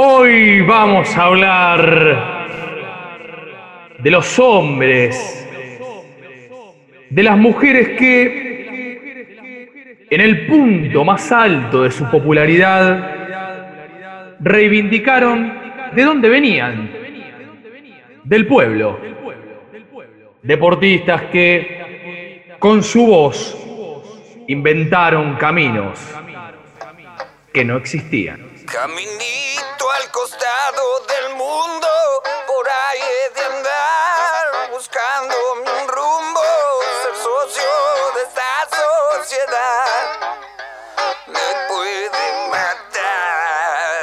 Hoy vamos a hablar de los hombres, de las mujeres que en el punto más alto de su popularidad reivindicaron de dónde venían, del pueblo. Deportistas que con su voz inventaron caminos que no existían. Al costado del mundo, por ahí he de andar buscando un rumbo, ser socio de esta sociedad me puede matar.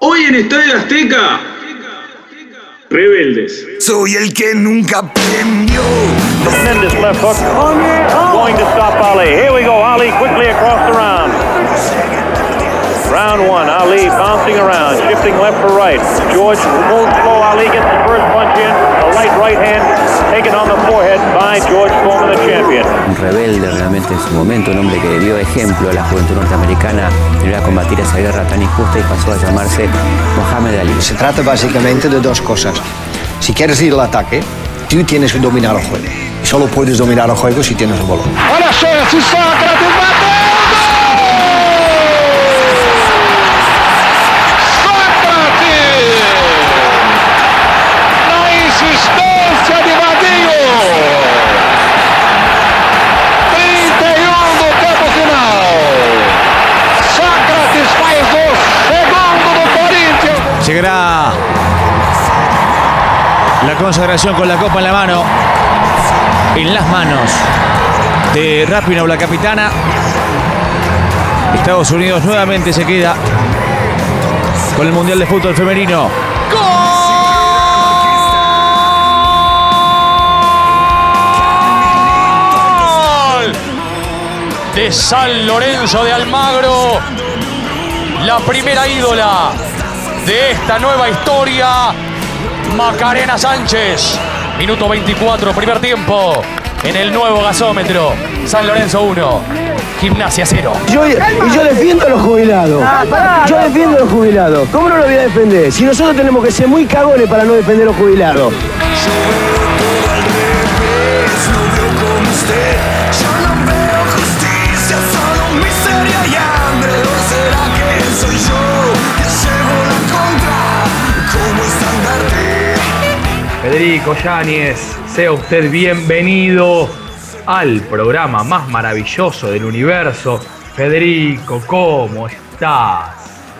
Hoy en Estadio Azteca, Rebeldes. Soy el que nunca aprendió. Tremendous left hook. Going to stop Ali. Here we go. Ali quickly across the round. Round one. Ali bouncing around, shifting left for right. George moves slow. Ali gets the first punch in. The light right hand taken on the forehead by George Foreman, the champion. un rebelde realmente en su momento, un hombre que dio ejemplo a la juventud norteamericana en ir a combatir esa guerra tan injusta y pasó a llamarse Mohamed Ali. Se trata básicamente de dos cosas. Si quieres ir al ataque, tú tienes que dominar el juego. Y solo puedes dominar el juego si tienes el balón. Olha a chance, Sócrates consagración con la copa en la mano, en las manos de Rapinoe, la capitana. Estados Unidos nuevamente se queda con el Mundial de Fútbol Femenino. Gol de San Lorenzo de Almagro, la primera ídola de esta nueva historia, Macarena Sánchez. Minuto 24, primer tiempo, en el nuevo gasómetro, San Lorenzo 1, Gimnasia 0. Yo, y yo defiendo a los jubilados. Yo defiendo a los jubilados. ¿Cómo no lo voy a defender? Si nosotros tenemos que ser muy cagones para no defender a los jubilados. Federico Yáñez, sea usted bienvenido al programa más maravilloso del universo. Federico, ¿cómo estás?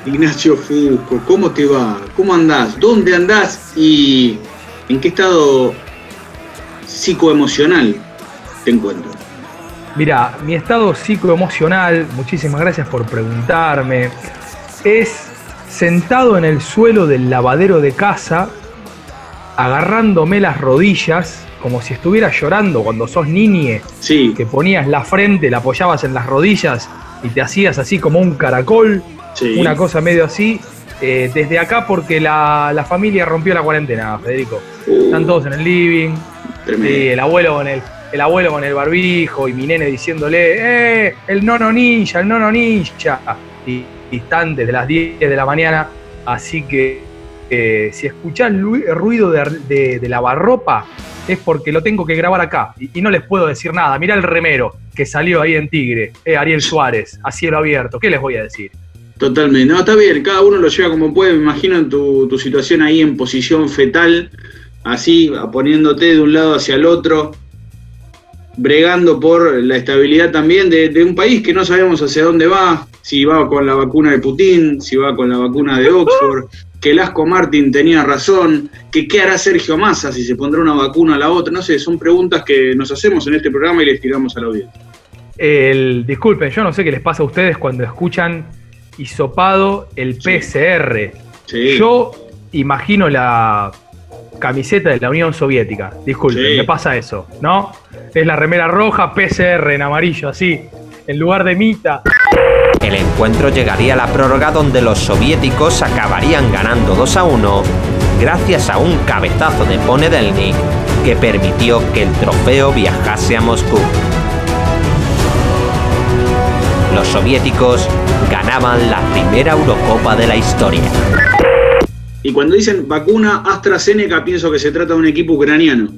Ignacio Fusco, ¿cómo te va? ¿Cómo andás? ¿Dónde andás? ¿Y en qué estado psicoemocional te encuentras? Mira, mi estado psicoemocional, muchísimas gracias por preguntarme, es sentado en el suelo del lavadero de casa, agarrándome las rodillas, como si estuviera llorando cuando sos niñe, Sí, que ponías la frente, la apoyabas en las rodillas y te hacías así como un caracol, sí. una cosa medio así. eh, desde acá porque la, la familia rompió la cuarentena, Federico. Uh, Están todos en el living. Sí, el abuelo con el, el abuelo con el barbijo y mi nene diciéndole, ¡eh! El nono ninja, el nono ninja. Y, y están desde las 10 de la mañana. Así que eh, si escuchás lu- ruido de, de- de es porque lo tengo que grabar acá. Y, no les puedo decir nada. Mirá el remero que salió ahí en Tigre, eh, Ariel Suárez, a cielo abierto. ¿Qué les voy a decir? Totalmente. No, está bien, cada uno lo lleva como puede. Me imagino tu, tu situación ahí en posición fetal, así, poniéndote de un lado hacia el otro, bregando por la estabilidad también de un país que no sabemos hacia dónde va, si va con la vacuna de Putin, si va con la vacuna de Oxford, que Lasco Martin tenía razón, que qué hará Sergio Massa si se pondrá una vacuna a la otra, no sé, son preguntas que nos hacemos en este programa y les tiramos a la audiencia. El, disculpen, yo no sé qué les pasa a ustedes cuando escuchan hisopado el PCR. Sí. Yo imagino la camiseta de la Unión Soviética. Disculpen, Sí. me pasa eso, ¿no? Es la remera roja, PCR en amarillo, así, en lugar de Mita. El encuentro llegaría a la prórroga donde los soviéticos acabarían ganando 2 a 1 gracias a un cabezazo de Ponedelnik que permitió que el trofeo viajase a Moscú. Los soviéticos ganaban la primera Eurocopa de la historia. Y cuando dicen vacuna AstraZeneca, pienso que se trata de un equipo ucraniano.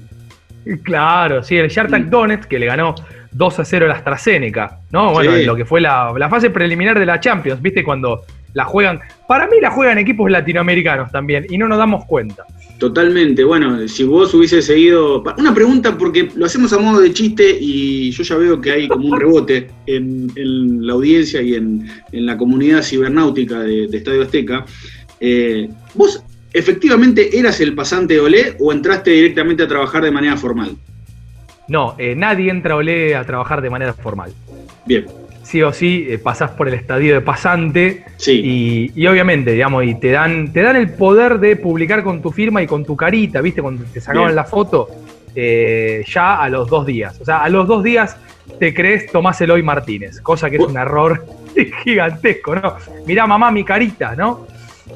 Claro, sí, el Shartak Donetsk que le ganó 2 a 0 a la AstraZeneca, ¿no? Bueno, Sí. lo que fue la, la fase preliminar de la Champions, ¿viste? Cuando la juegan. Para mí la juegan equipos latinoamericanos también, y no nos damos cuenta. Totalmente. Bueno, si vos hubieses seguido. Una pregunta, porque lo hacemos a modo de chiste y yo ya veo que hay como un rebote en, en la audiencia y en, en la comunidad cibernáutica de, de Estadio Azteca. Eh, ¿Vos efectivamente eras el pasante de Olé o entraste directamente a trabajar de manera formal? No, eh, nadie entra a Olé a trabajar de manera formal. Bien. Sí o sí, eh, pasás por el estadio de pasante Sí. y, y obviamente, digamos, y te dan, te dan el poder de publicar con tu firma y con tu carita, ¿viste? Cuando te sacaban Bien. la foto, eh, ya a los dos días. O sea, a los dos días te crees Tomás Eloy Martínez, cosa que es un error gigantesco, ¿no? Mirá, mamá, mi carita, ¿no?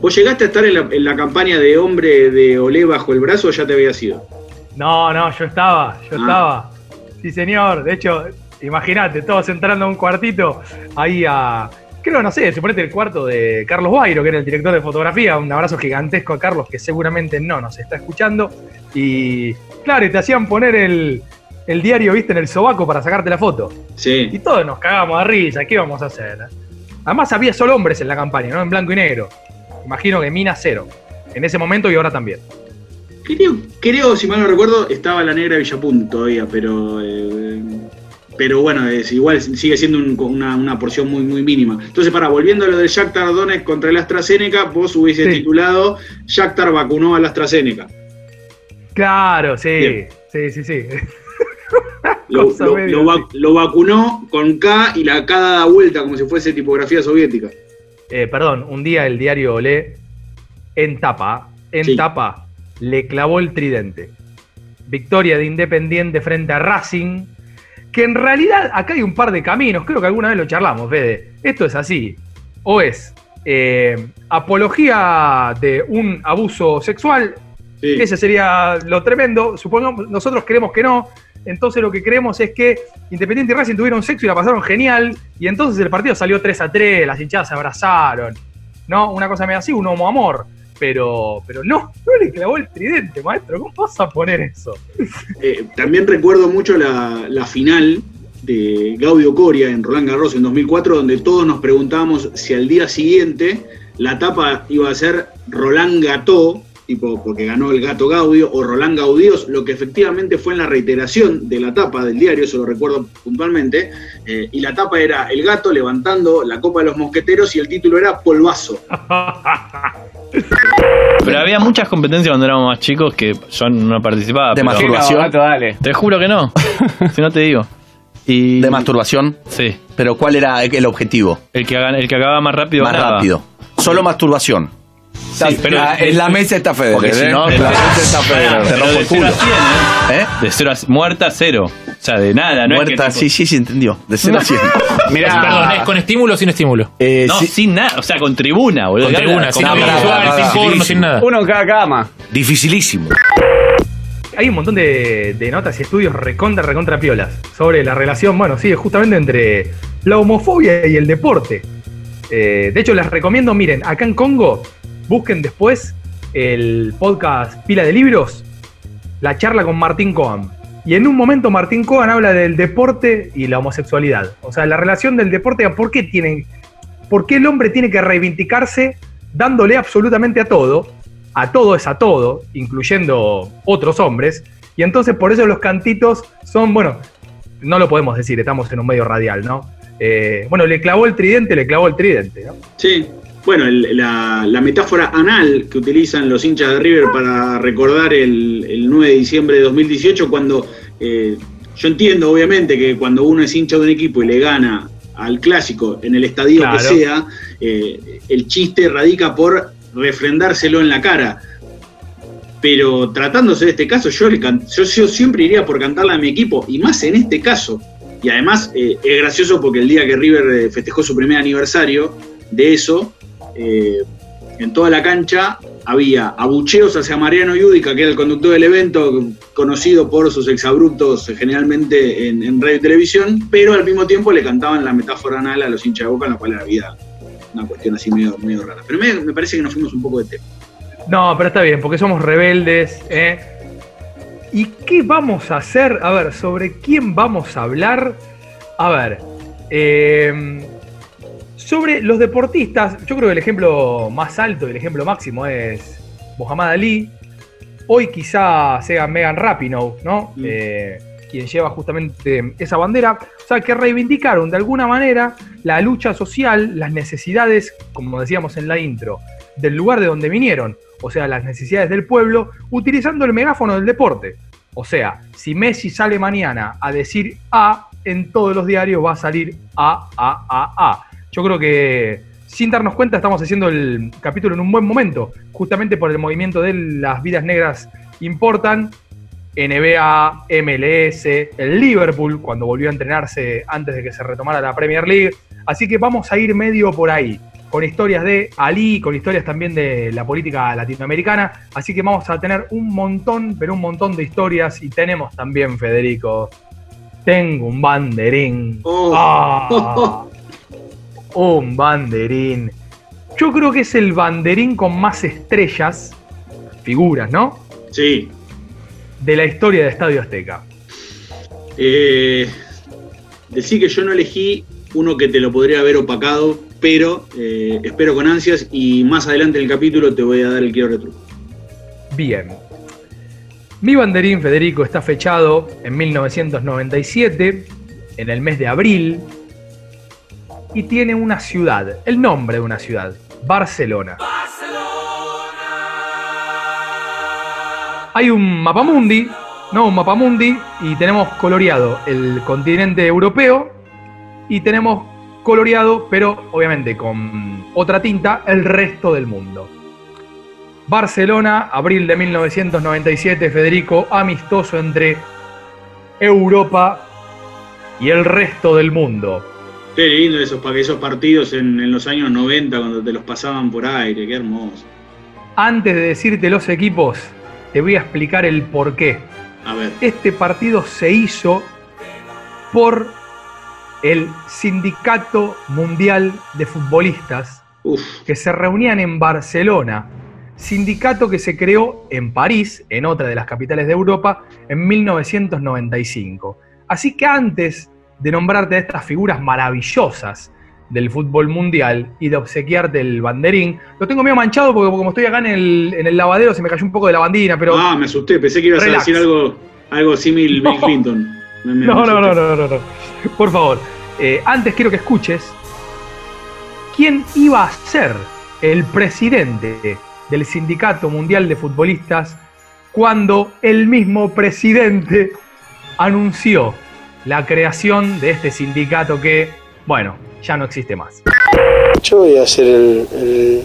¿Vos llegaste a estar en la, en la campaña de hombre de Olé bajo el brazo o ya te había sido? No, no, yo estaba, yo Ah. estaba. Sí, señor. De hecho, imagínate, todos entrando a un cuartito ahí a. Creo, no sé, suponete el cuarto de Carlos Guairo, que era el director de fotografía. Un abrazo gigantesco a Carlos, que seguramente no nos está escuchando. Y claro, y te hacían poner el, el diario, viste, en el sobaco para sacarte la foto. Sí. Y todos nos cagamos de risa, ¿qué íbamos a hacer? Además había solo hombres en la campaña, ¿no? En blanco y negro. Imagino que Mina cero. En ese momento y ahora también. Creo, creo, si mal no recuerdo, estaba la negra de Villapunta todavía, pero. eh, pero bueno, es, igual sigue siendo un- una, una porción muy, muy mínima. Entonces, para, volviendo a lo del Shakhtar Donetsk contra el AstraZeneca, vos hubiese Sí. titulado Shakhtar vacunó al AstraZeneca. Claro, sí. Bien. Sí, sí, sí. Lo, lo- vacunó con K y la K da vuelta como si fuese tipografía soviética. Eh, perdón, un día el diario Olé, en tapa, en Sí. tapa, le clavó el tridente. Victoria de Independiente frente a Racing, que en realidad acá hay un par de caminos, creo que alguna vez lo charlamos, Fede. Esto es así. O es eh, apología de un abuso sexual, Sí. ese sería lo tremendo. Supongamos, nosotros creemos que no. Entonces lo que creemos es que Independiente y Racing tuvieron sexo y la pasaron genial. Y entonces el partido salió 3 a 3, las hinchadas se abrazaron. ¿No? Una cosa medio así, un homo amor. Pero, pero no, no le clavó el tridente, maestro. ¿Cómo vas a poner eso? Eh, también recuerdo mucho la, la final de Gaudio Coria en Roland Garros en 2004, donde todos nos preguntábamos si al día siguiente la tapa iba a ser Roland Gató, tipo porque ganó el gato Gaudio, o Roland Gaudíos, lo que efectivamente fue en la reiteración de la tapa del diario, eso lo recuerdo puntualmente, eh, y la tapa era el gato levantando la copa de los mosqueteros y el título era Polvazo. Pero había muchas competencias cuando éramos más chicos que yo no participaba. ¿De pero- masturbación? Te juro que no. si no te digo. Y... ¿De masturbación? Sí. ¿Pero cuál era el objetivo? El que, haga- el que acababa más rápido. Más ganaba. rápido. Solo masturbación. Sí, pero Ah, en la mesa está Federer. Porque si ¿eh? no, en la claro. mesa está Federer. pero rompo de el 0 a. 100, ¿eh? ¿Eh? De 0 a muerta cero. O sea, de nada, no Muerta, es que sí, sí, sí, entendió. De 0 a 100. Mirá. Perdón, ¿es con estímulo o sin estímulo? Eh, No, sí, sin nada, o sea, con tribuna, boludo. Con ¿Qué tribuna, sin audiovisual, sin porno, sin nada. Uno en cada cama. Dificilísimo. Hay un montón de, de notas y estudios recontra, recontra piolas sobre la relación, bueno, sí, justamente entre la homofobia y el deporte. Eh, de hecho, les recomiendo, miren, acá en Congo, busquen después el podcast Pila de Libros, la charla con Martín Coan. Y en un momento Martín Coan habla del deporte y la homosexualidad. O sea, la relación del deporte, ¿por qué, tienen, ¿por qué el hombre tiene que reivindicarse dándole absolutamente a todo? A todo es a todo, incluyendo otros hombres. Y entonces por eso los cantitos son, bueno, no lo podemos decir, estamos en un medio radial, ¿no? Eh, bueno, le clavó el tridente, le clavó el tridente, ¿no? Sí. Bueno, el- la, la metáfora anal que utilizan los hinchas de River para recordar el, el 9 de diciembre de 2018, cuando eh, yo entiendo, obviamente, que cuando uno es hincha de un equipo y le gana al clásico en el estadio que sea, eh, el chiste radica por refrendárselo en la cara. Pero tratándose de este caso, yo, le can- yo, yo siempre iría por cantarle a mi equipo, y más en este caso. Y además eh, es gracioso porque el día que River festejó su primer aniversario de eso, eh, en toda la cancha había abucheos hacia Mariano Yudica, que era el conductor del evento, conocido por sus exabruptos eh, generalmente en, radio y televisión, pero al mismo tiempo le cantaban la metáfora anal a los hinchas de boca, en la cual había una cuestión así medio, medio rara. Pero me, me parece que nos fuimos un poco de tema. No, pero está bien, porque somos rebeldes. ¿eh? ¿Y qué vamos a hacer? A ver, ¿sobre quién vamos a hablar? A ver, eh, sobre los deportistas, yo creo que el ejemplo más alto y el ejemplo máximo es Muhammad Ali. Hoy quizá sea Megan Rapinoe, ¿no? Eh, quien lleva justamente esa bandera. O sea, que reivindicaron de alguna manera la lucha social, las necesidades, como decíamos en la intro, del lugar de donde vinieron, o sea, las necesidades del pueblo, utilizando el megáfono del deporte. O sea, si Messi sale mañana a decir A, en todos los diarios va a salir A, A, A, A. Yo creo que sin darnos cuenta estamos haciendo el capítulo en un buen momento, justamente por el movimiento de las vidas negras importan. NBA, MLS, el Liverpool, cuando volvió a entrenarse antes de que se retomara la Premier League. Así que vamos a ir medio por ahí, con historias de Ali, con historias también de la política latinoamericana. Así que vamos a tener un montón, pero un montón de historias. Y tenemos también, Federico, tengo un banderín. Ah, un banderín. Yo creo que es el banderín con más estrellas, figuras, ¿no? Sí. De la historia de Estadio Azteca. Eh, decir que yo no elegí uno que te lo podría haber opacado, pero eh, espero con ansias y más adelante en el capítulo te voy a dar el quiero retruco. Bien. Mi banderín, Federico, está fechado en 1997, en el mes de abril, y tiene una ciudad, el nombre de una ciudad, Barcelona. Hay un mapamundi, no, un mapamundi, y tenemos coloreado el continente europeo y tenemos coloreado, pero obviamente con otra tinta, el resto del mundo. Barcelona, abril de 1997, Federico, amistoso entre Europa y el resto del mundo. Qué lindo esos, esos partidos en, en los años 90 cuando te los pasaban por aire, qué hermoso. Antes de decirte los equipos, te voy a explicar el por qué. A ver. Este partido se hizo por el Sindicato Mundial de Futbolistas que se reunían en Barcelona. Sindicato que se creó en París, en otra de las capitales de Europa, en 1995. Así que antes de nombrarte a estas figuras maravillosas del fútbol mundial y de obsequiarte el banderín, lo tengo medio manchado porque como estoy acá en el, en el lavadero se me cayó un poco de la bandina, pero... Ah, me asusté, pensé que ibas Relax. a decir algo, algo símil Bill Clinton. Me- me- No, no, no, no, no, no. Por favor, eh, antes quiero que escuches quién iba a ser el presidente del Sindicato Mundial de Futbolistas cuando el mismo presidente anunció la creación de este sindicato que, bueno, ya no existe más. Yo voy a ser el, el-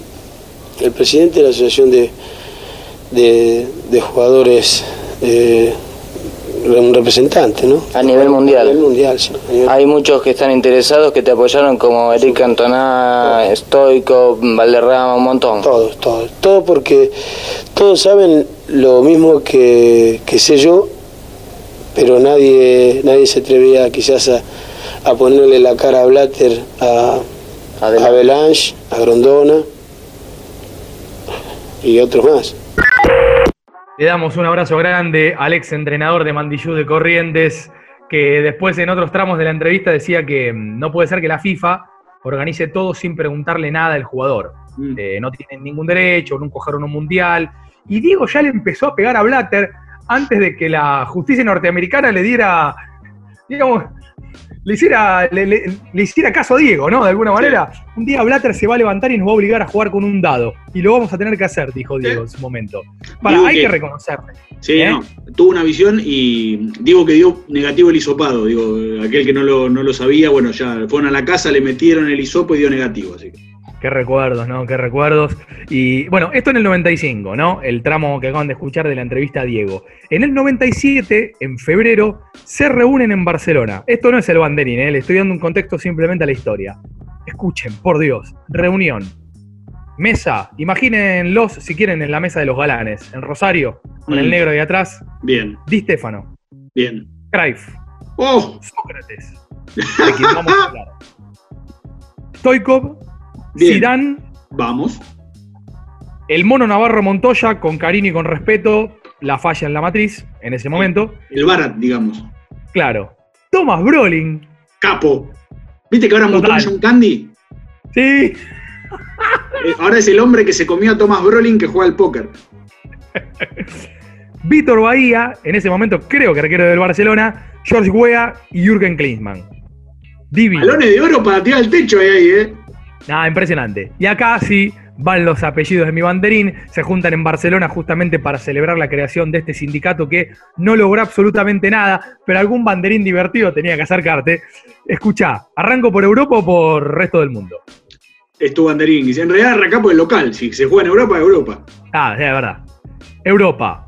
el presidente de la Asociación de, de, de Jugadores, eh, un representante, ¿no? A nivel mundial. A nivel mundial, sí. nivel- Hay muchos que están interesados que te apoyaron como Eric Cantona, Stoico, Valderrama, un montón. Todos, todos. Todo porque todos saben lo mismo que, que sé yo, pero nadie, nadie se atrevía quizás a, a ponerle la cara a Blatter, a, a Belange, a Grondona y otros más. Le damos un abrazo grande al ex entrenador de Mandillú de Corrientes, que después en otros tramos de la entrevista decía que mm, no puede ser que la FIFA organice todo sin preguntarle nada al jugador. Eh, no tienen ningún derecho, nunca jugaron un mundial. Y Diego ya le empezó a pegar a Blatter antes de que la justicia norteamericana le diera, digamos, le hiciera, le, le- le hiciera caso a Diego, ¿no? De alguna manera. Un día Blatter se va a levantar y nos va a obligar a jugar con un dado. Y lo vamos a tener que hacer, dijo Diego en su momento. Para, Digo hay que- que reconocerle. Sí, ¿Eh? no, tuvo una visión y digo que dio negativo el hisopado. Digo, aquel que no lo, no lo sabía, bueno, ya fueron a la casa, le metieron el hisopo y dio negativo. Así que. Qué recuerdos, ¿no? Qué recuerdos. Y bueno, esto en el 95, ¿no? El tramo que acaban de escuchar de la entrevista a Diego. En el 97, en febrero, se reúnen en Barcelona. Esto no es el banderín, ¿eh? Le estoy dando un contexto simplemente a la historia. Escuchen, por Dios. Reunión. Mesa. Imagínenlos, si quieren, en la mesa de los galanes. En Rosario, con el Mm. negro de atrás. Bien, Di Stefano. bien. Cruyff. ¡Oh! Sócrates. De quien vamos a hablar. Stoikov. Bien. Zidane. Vamos. El mono Navarro Montoya, con cariño y con respeto, la falla en la matriz en ese momento. El Barat, digamos. Claro. Thomas Brolin. Capo. ¿Viste que ahora mutó John Candy? Sí. Eh, Ahora es el hombre que se comió a Thomas Brolin que juega al póker. Víctor Bahía, en ese momento creo que arquero del Barcelona, George Weah y Jürgen Klinsmann. Divino. Balones de oro para tirar al techo ahí, ahí, ¿eh? Nada, impresionante. Y acá sí van los apellidos de mi banderín, se juntan en Barcelona justamente para celebrar la creación de este sindicato que no logró absolutamente nada, pero algún banderín divertido tenía que acercarte. Escucha, ¿arranco por Europa o por resto del mundo? Es tu banderín. Y En realidad arranca por el local. Si se juega en Europa, Europa. Ah, sí, de verdad. Europa.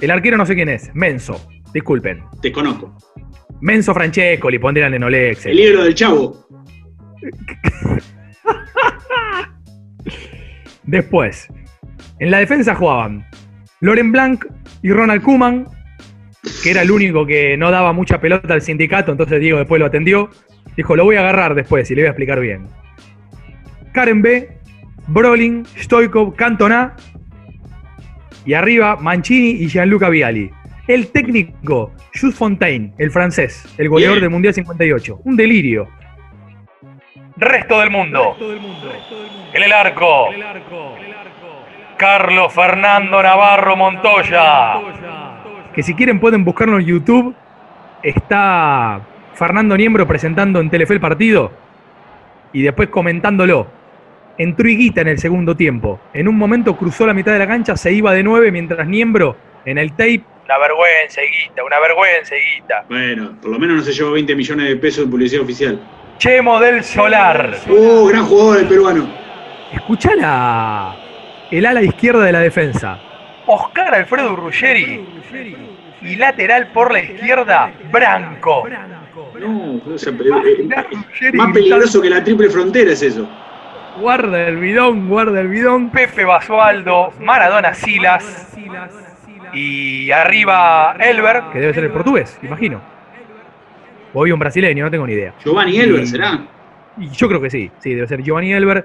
El arquero no sé quién es. Menso. Disculpen. Desconozco. Menso Francesco, le pondrían en Olex. El libro del chavo. Después, en la defensa jugaban Loren Blanc y Ronald Kuman, que era el único que no daba mucha pelota al sindicato, entonces Diego después lo atendió. Dijo, lo voy a agarrar después y le voy a explicar bien. Karen B, Brolin, Stoikov, Cantona y arriba Mancini y Gianluca Viali. El técnico, Jules Fontaine, el francés, el goleador del Mundial 58. Un delirio. Resto del mundo. En el arco. Carlos Fernando Navarro Montoya. Que si quieren pueden buscarlo en YouTube. Está Fernando Niembro presentando en Telefe el partido y después comentándolo. Entró Higuita en el segundo tiempo. En un momento cruzó la mitad de la cancha, se iba de nueve mientras Niembro en el tape. Una vergüenza, Higuita, una vergüenza, Higuita. Bueno, por lo menos no se llevó 20 millones de pesos de publicidad oficial. Chemo del Solar. Uh, gran jugador el peruano. Escuchá la, el ala izquierda de la defensa. Oscar Alfredo Ruggeri. Y lateral por la izquierda, Branco. No, eh, más peligroso que la triple frontera es eso. Guarda el bidón, guarda el bidón. Pepe Basualdo, Maradona Silas. Y arriba Elber, que debe ser el portugués, imagino. O hay un brasileño, no tengo ni idea. Giovanni Elber, ¿será? Y yo creo que sí, sí, debe ser Giovanni Elber.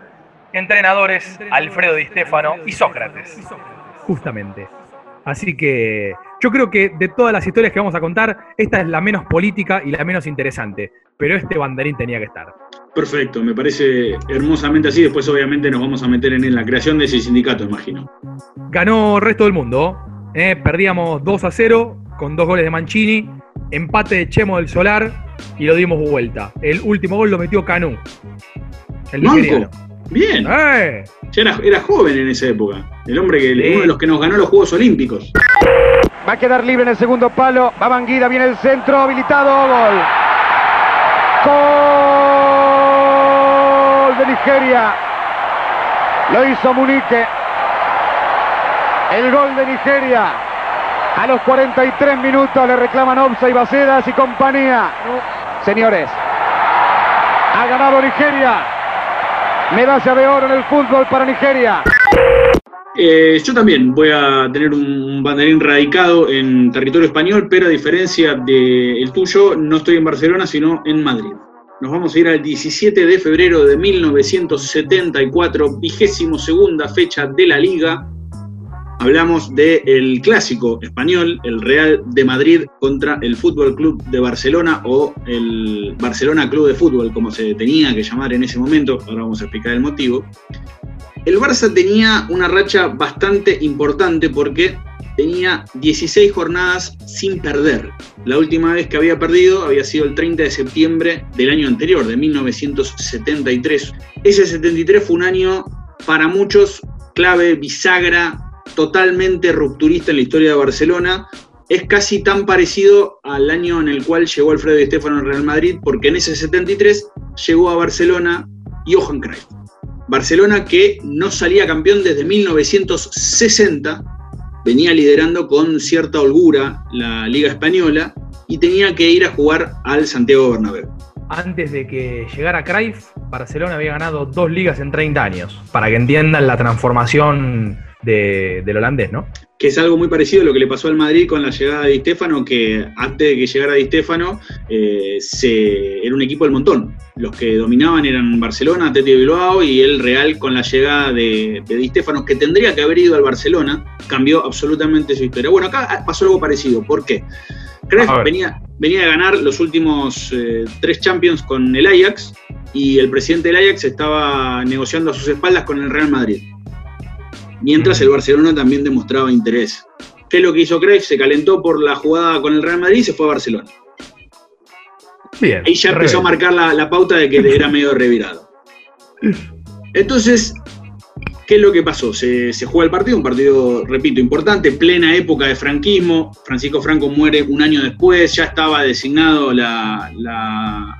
Entrenadores, Alfredo Di Stefano y Sócrates. Justamente. Así que yo creo que de todas las historias que vamos a contar, esta es la menos política y la menos interesante. Pero este banderín tenía que estar. Perfecto, me parece hermosamente así. Después, obviamente, nos vamos a meter en la creación de ese sindicato, imagino. Ganó el resto del mundo. ¿eh? Perdíamos 2 a 0 con dos goles de Mancini, empate de Chemo del Solar y lo dimos vuelta. El último gol lo metió Canú. El Manco. nigeriano. Bien. ¡Eh! Ya era, era joven en esa época. El hombre que Sí. uno de los que nos ganó los Juegos Olímpicos. Va a quedar libre en el segundo palo. Va Banguida, viene el centro, habilitado, gol. Gol de Nigeria. Lo hizo Munique. El gol de Nigeria. A los 43 minutos le reclaman Opsa y Bacedas y compañía. Señores, ha ganado Nigeria. Medalla de oro en el fútbol para Nigeria. Eh, yo también voy a tener un banderín radicado en territorio español, pero a diferencia del tuyo, no estoy en Barcelona, sino en Madrid. Nos vamos a ir al 17 de febrero de 1974, vigésimo segunda fecha de la liga. Hablamos del clásico español, el Real de Madrid contra el Fútbol Club de Barcelona o el Barcelona Club de Fútbol, como se tenía que llamar en ese momento. Ahora vamos a explicar el motivo. El Barça tenía una racha bastante importante porque tenía 16 jornadas sin perder. La última vez que había perdido había sido el 30 de septiembre del año anterior, de 1973. Ese 73 fue un año para muchos clave, bisagra, totalmente rupturista en la historia de Barcelona. Es casi tan parecido al año en el cual llegó Alfredo Di Stéfano al Real Madrid, porque en ese 73 llegó a Barcelona Johan Cruyff. Barcelona que no salía campeón desde 1960, venía liderando con cierta holgura la Liga Española y tenía que ir a jugar al Santiago Bernabéu. Antes de que llegara Cruyff, Barcelona había ganado dos ligas en 30 años. Para que entiendan la transformación de- del holandés, ¿no? que es algo muy parecido a lo que le pasó al Madrid con la llegada de Di Stéfano, que antes de que llegara Di Stéfano eh, se- era un equipo del montón. Los que dominaban eran Barcelona, Atleti Bilbao y el Real con la llegada de, de Di Stéfano, que tendría que haber ido al Barcelona, cambió absolutamente su historia. Bueno, acá pasó algo parecido. ¿Por qué? Cruyff venía, venía de ganar los últimos eh, tres Champions con el Ajax y el presidente del Ajax estaba negociando a sus espaldas con el Real Madrid mientras el Barcelona también demostraba interés. ¿Qué es lo que hizo Cruyff? Se calentó por la jugada con el Real Madrid y se fue a Barcelona. Bien. Ahí ya empezó a marcar la, la pauta de que era medio revirado. Entonces, ¿qué es lo que pasó? Se, se juega el partido, un partido, repito, importante, plena época de franquismo. Francisco Franco muere un año después, ya estaba designado la, la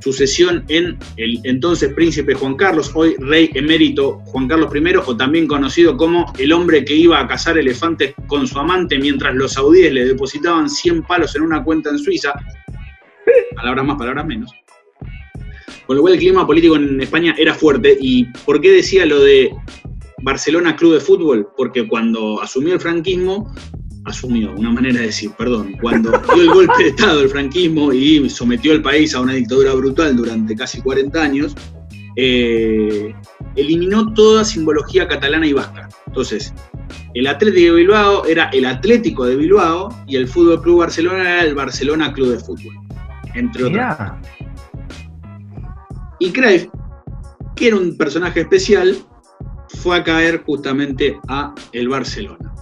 sucesión en el entonces príncipe Juan Carlos, hoy rey emérito Juan Carlos I, o también conocido como el hombre que iba a cazar elefantes con su amante mientras los saudíes le depositaban 100 palos en una cuenta en Suiza. Palabras más, palabras menos. Con lo cual el clima político en España era fuerte. ¿Y por qué decía lo de Barcelona Club de Fútbol? Porque cuando asumió el franquismo, asumió, una manera de decir, perdón, cuando dio el golpe de Estado el franquismo y sometió al país a una dictadura brutal durante casi 40 años, eh, eliminó toda simbología catalana y vasca. Entonces, el Atlético de Bilbao era el Atlético de Bilbao y el Fútbol Club Barcelona era el Barcelona Club de Fútbol, entre otras. Y Cruyff, que era un personaje especial, fue a caer justamente a el Barcelona.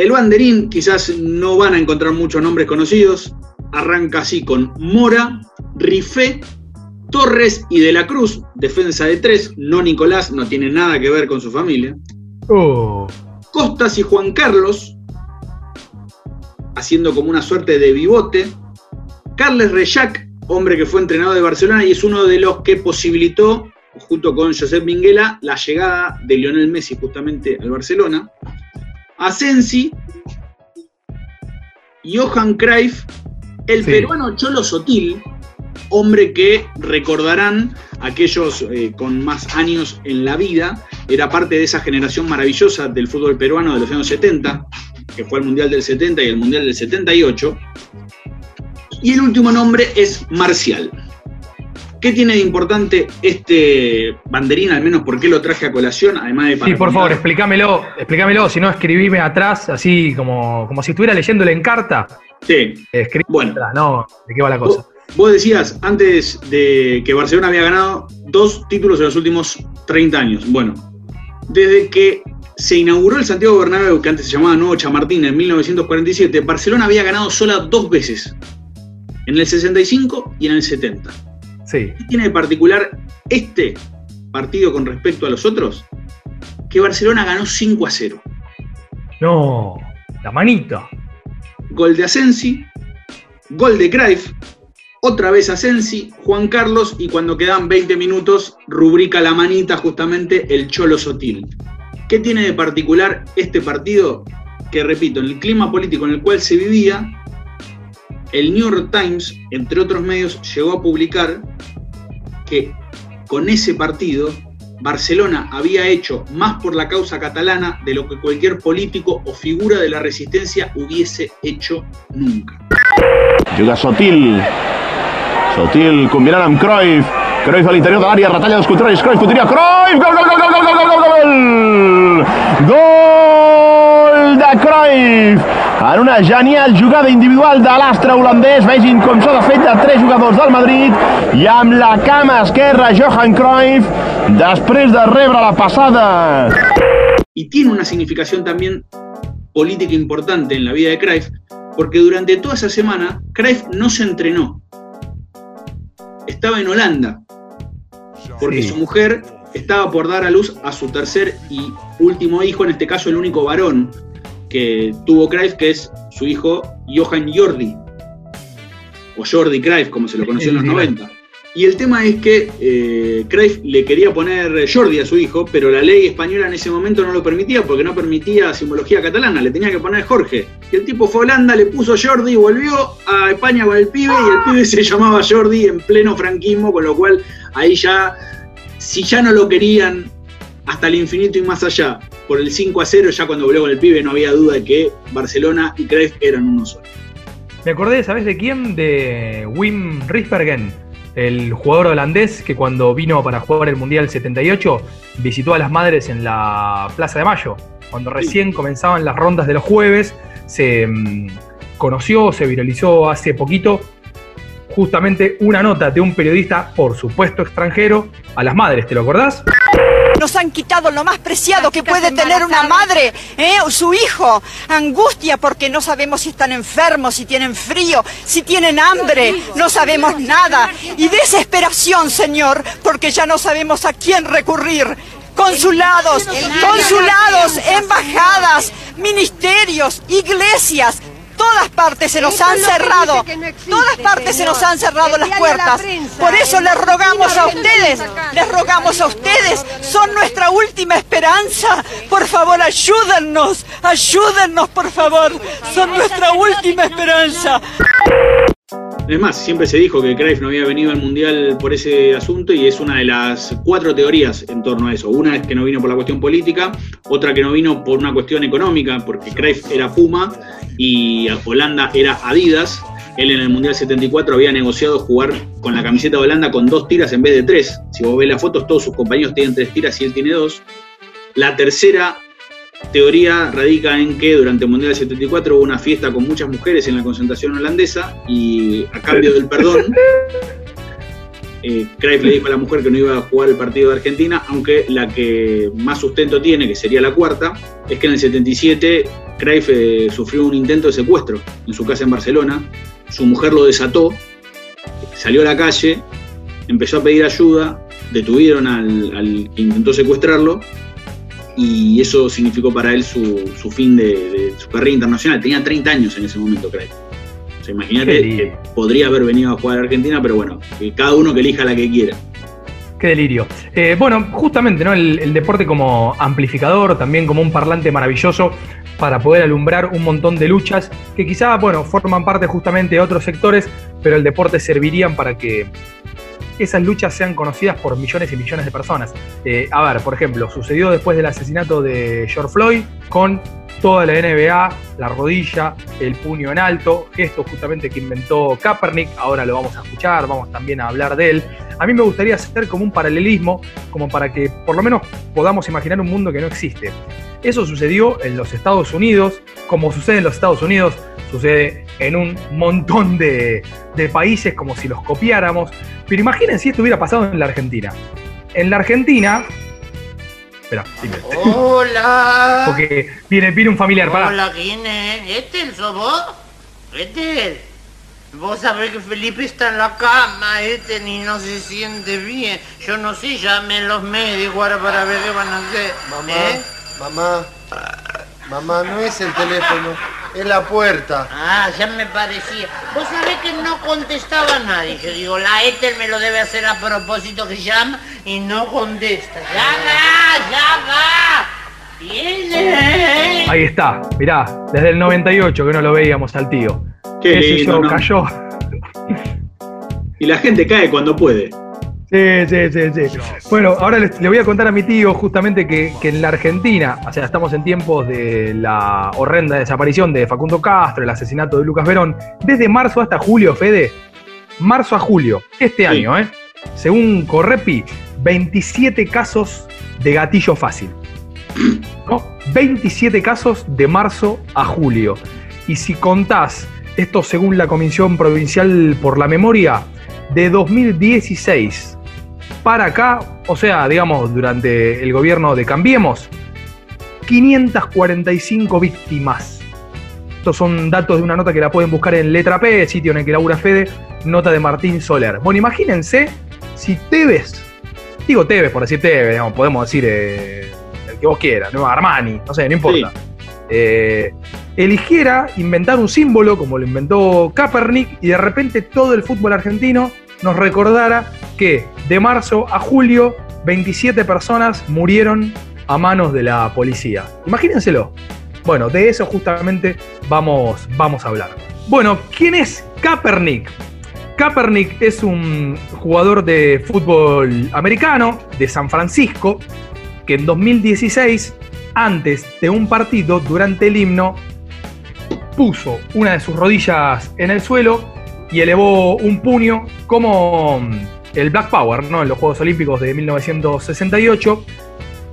El banderín, quizás no van a encontrar muchos nombres conocidos, arranca así con Mora, Rifé, Torres y De la Cruz, defensa de tres, no Nicolás, no tiene nada que ver con su familia. Oh. Costas y Juan Carlos, haciendo como una suerte de bivote. Carles Reyac, hombre que fue entrenador de Barcelona y es uno de los que posibilitó, junto con Josep Minguela, la llegada de Lionel Messi justamente al Barcelona. Asensi, Johan Cruyff, el Sí. peruano Cholo Sotil, hombre que recordarán aquellos eh, con más años en la vida, era parte de esa generación maravillosa del fútbol peruano de los años 70, que fue el Mundial del 70 y el Mundial del 78. Y el último nombre es Marcial. ¿Qué tiene de importante este banderín, al menos por qué lo traje a colación, además de para Sí, por favor, explícamelo, explícamelo, si no escribime atrás, así como, como si estuviera leyéndole en carta. Sí. Escribime Bueno. atrás, no, ¿de qué va la cosa? Vos decías antes de que Barcelona había ganado dos títulos en los últimos 30 años. Bueno, desde que se inauguró el Santiago Bernabéu, que antes se llamaba Nuevo Chamartín, en 1947, Barcelona había ganado sola dos veces, en el 65 y en el 70. Sí. ¿Qué tiene de particular este partido con respecto a los otros? Que Barcelona ganó 5 a 0. No, la manita. Gol de Asensi, gol de Cruyff, otra vez Asensi, Juan Carlos y cuando quedan 20 minutos rubrica la manita justamente el Cholo Sotil. ¿Qué tiene de particular este partido? Que repito, en el clima político en el cual se vivía, el New York Times, entre otros medios, llegó a publicar que con ese partido Barcelona había hecho más por la causa catalana de lo que cualquier político o figura de la resistencia hubiese hecho nunca. Juga Sotil. Sotil combinant amb Cruyff. Cruyff a l'interior de l'àrea, retalla dels contraris. Cruyff podria... Cruyff! Gol, gol, gol, gol, gol, gol, gol, gol! Gol de Cruyff! En una genial jugada individual de l'astre holandès. Vegin com s'ha de fet de tres jugadors del Madrid i amb la cama esquerra Johan Cruyff després de rebre la passada. y tiene una significación también política importante en la vida de Cruyff, porque durante toda esa semana Cruyff no se entrenó. Estaba en Holanda, porque Sí. su mujer estaba por dar a luz a su tercer y último hijo, en este caso el único varón que tuvo Cruyff, que es su hijo Johan Jordi, o Jordi Cruyff, como se lo conoció en los Sí. 90. Y el tema es que eh, Cruyff le quería poner Jordi a su hijo, pero la ley española en ese momento no lo permitía porque no permitía simbología catalana, le tenía que poner Jorge. Y el tipo fue a Holanda, le puso Jordi, volvió a España con el pibe y el pibe se llamaba Jordi en pleno franquismo, con lo cual ahí ya, si ya no lo querían hasta el infinito y más allá. Por el 5 a 0, ya cuando volvió con el pibe no había duda de que Barcelona y Cruyff eran uno solo. Me acordé, ¿sabes de quién? De Wim Risbergen, el jugador holandés que cuando vino para jugar el Mundial 78 visitó a las madres en la Plaza de Mayo. Cuando recién comenzaban las rondas de los jueves, se mm, conoció, se viralizó hace poquito justamente una nota de un periodista, por supuesto extranjero, a las madres. ¿Te lo acordás? Nos han quitado lo más preciado que puede tener una madre, ¿eh? o su hijo. Angustia porque no sabemos si están enfermos, si tienen frío, si tienen hambre. No sabemos nada. Y desesperación, Señor, porque ya no sabemos a quién recurrir. Consulados, consulados, embajadas, ministerios, iglesias, todas partes se nos han cerrado, todas partes se nos han cerrado las puertas. Por eso les rogamos a ustedes, les rogamos a ustedes, son nuestra última esperanza. Por favor, ayúdennos, ayúdennos, por favor, son nuestra última esperanza. Es más, siempre se dijo que Cruyff no había venido al Mundial por ese asunto y es una de las cuatro teorías en torno a eso. Una es que no vino por la cuestión política, otra que no vino por una cuestión económica, porque Cruyff era Puma y Holanda era Adidas. Él en el Mundial 74 había negociado jugar con la camiseta de Holanda con dos tiras en vez de tres. Si vos ves las fotos, todos sus compañeros tienen tres tiras y él tiene dos. La tercera teoría radica en que durante el Mundial 74 hubo una fiesta con muchas mujeres en la concentración holandesa y a cambio del perdón, eh, Cruyff le dijo a la mujer que no iba a jugar el partido de Argentina, aunque la que más sustento tiene, que sería la cuarta, es que en el 77 Cruyff eh, sufrió un intento de secuestro en su casa en Barcelona, su mujer lo desató, salió a la calle, empezó a pedir ayuda, detuvieron al, al que intentó secuestrarlo y eso significó para él su, su fin de, de su carrera internacional. Tenía 30 años en ese momento, creo. O sea, imagínate que podría haber venido a jugar a Argentina, pero bueno, que cada uno que elija la que quiera. Qué delirio. Eh, bueno, justamente, ¿no? El, el, deporte como amplificador, también como un parlante maravilloso para poder alumbrar un montón de luchas que quizá, bueno, forman parte justamente de otros sectores, pero el deporte servirían para que esas luchas sean conocidas por millones y millones de personas. Eh, a ver, por ejemplo, sucedió después del asesinato de George Floyd con toda la NBA, la rodilla, el puño en alto, gesto justamente que inventó Kaepernick, ahora lo vamos a escuchar, vamos también a hablar de él. A mí me gustaría hacer como un paralelismo, como para que por lo menos podamos imaginar un mundo que no existe. Eso sucedió en los Estados Unidos, como sucede en los Estados Unidos, sucede en un montón de, de países como si los copiáramos. Pero imaginen si esto hubiera pasado en la Argentina. En la Argentina. Espera, dime. Hola. Porque viene, viene un familiar. Para. Hola, ¿quién es? ¿Este el vos? ¿Este? Vos sabés que Felipe está en la cama, este ni no se siente bien. Yo no sé, llame a los médicos ahora para ver qué van a hacer. Mamá, ¿Eh? mamá, mamá, no es el teléfono, es la puerta. Ah, ya me parecía. Vos sabés que no contestaba nadie. Yo digo, la Ethel me lo debe hacer a propósito que llama y no contesta. ¡Ya va! ¡Ya va! ¡Viene! Ahí está, mirá, desde el 98 que no lo veíamos al tío. Qué Ese lindo, yo ¿no? cayó. Y la gente cae cuando puede. Sí, sí, sí, sí. Bueno, ahora le voy a contar a mi tío justamente que, que en la Argentina, o sea, estamos en tiempos de la horrenda desaparición de Facundo Castro, el asesinato de Lucas Verón, desde marzo hasta julio, Fede, marzo a julio, este año, ¿eh? Según Correpi, 27 casos de gatillo fácil. ¿no? 27 casos de marzo a julio. Y si contás esto según la Comisión Provincial por la Memoria, de 2016 para acá, o sea, digamos, durante el gobierno de Cambiemos, 545 víctimas. Estos son datos de una nota que la pueden buscar en Letra P, sitio en el que labura Fede, nota de Martín Soler. Bueno, imagínense si Tevez, digo Tevez por decir Tevez, digamos, podemos decir eh, el que vos quieras, ¿no? Armani, no sé, no importa. Eh, eligiera inventar un símbolo como lo inventó Kaepernick y de repente todo el fútbol argentino nos recordara que de marzo a julio 27 personas murieron a manos de la policía. Imagínenselo. Bueno, de eso justamente vamos, vamos a hablar. Bueno, ¿quién es Kaepernick? Kaepernick es un jugador de fútbol americano de San Francisco que en 2016, antes de un partido, durante el himno, puso una de sus rodillas en el suelo y elevó un puño como el Black Power, ¿no? En los Juegos Olímpicos de 1968.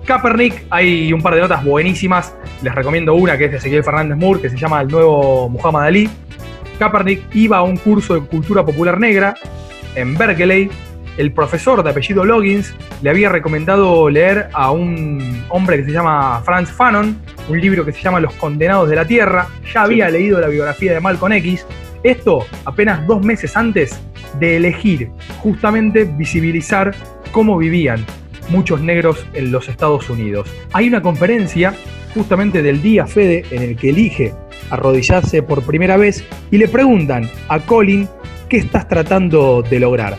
Kaepernick, hay un par de notas buenísimas. Les recomiendo una que es de Ezequiel Fernández Moore, que se llama El nuevo Muhammad Ali. Kaepernick iba a un curso de cultura popular negra en Berkeley. El profesor de apellido Loggins le había recomendado leer a un hombre que se llama Franz Fanon, un libro que se llama Los Condenados de la Tierra. Ya había leído la biografía de Malcolm X. Esto apenas dos meses antes de elegir justamente visibilizar cómo vivían muchos negros en los Estados Unidos. Hay una conferencia justamente del día Fede en el que elige arrodillarse por primera vez y le preguntan a Colin qué estás tratando de lograr.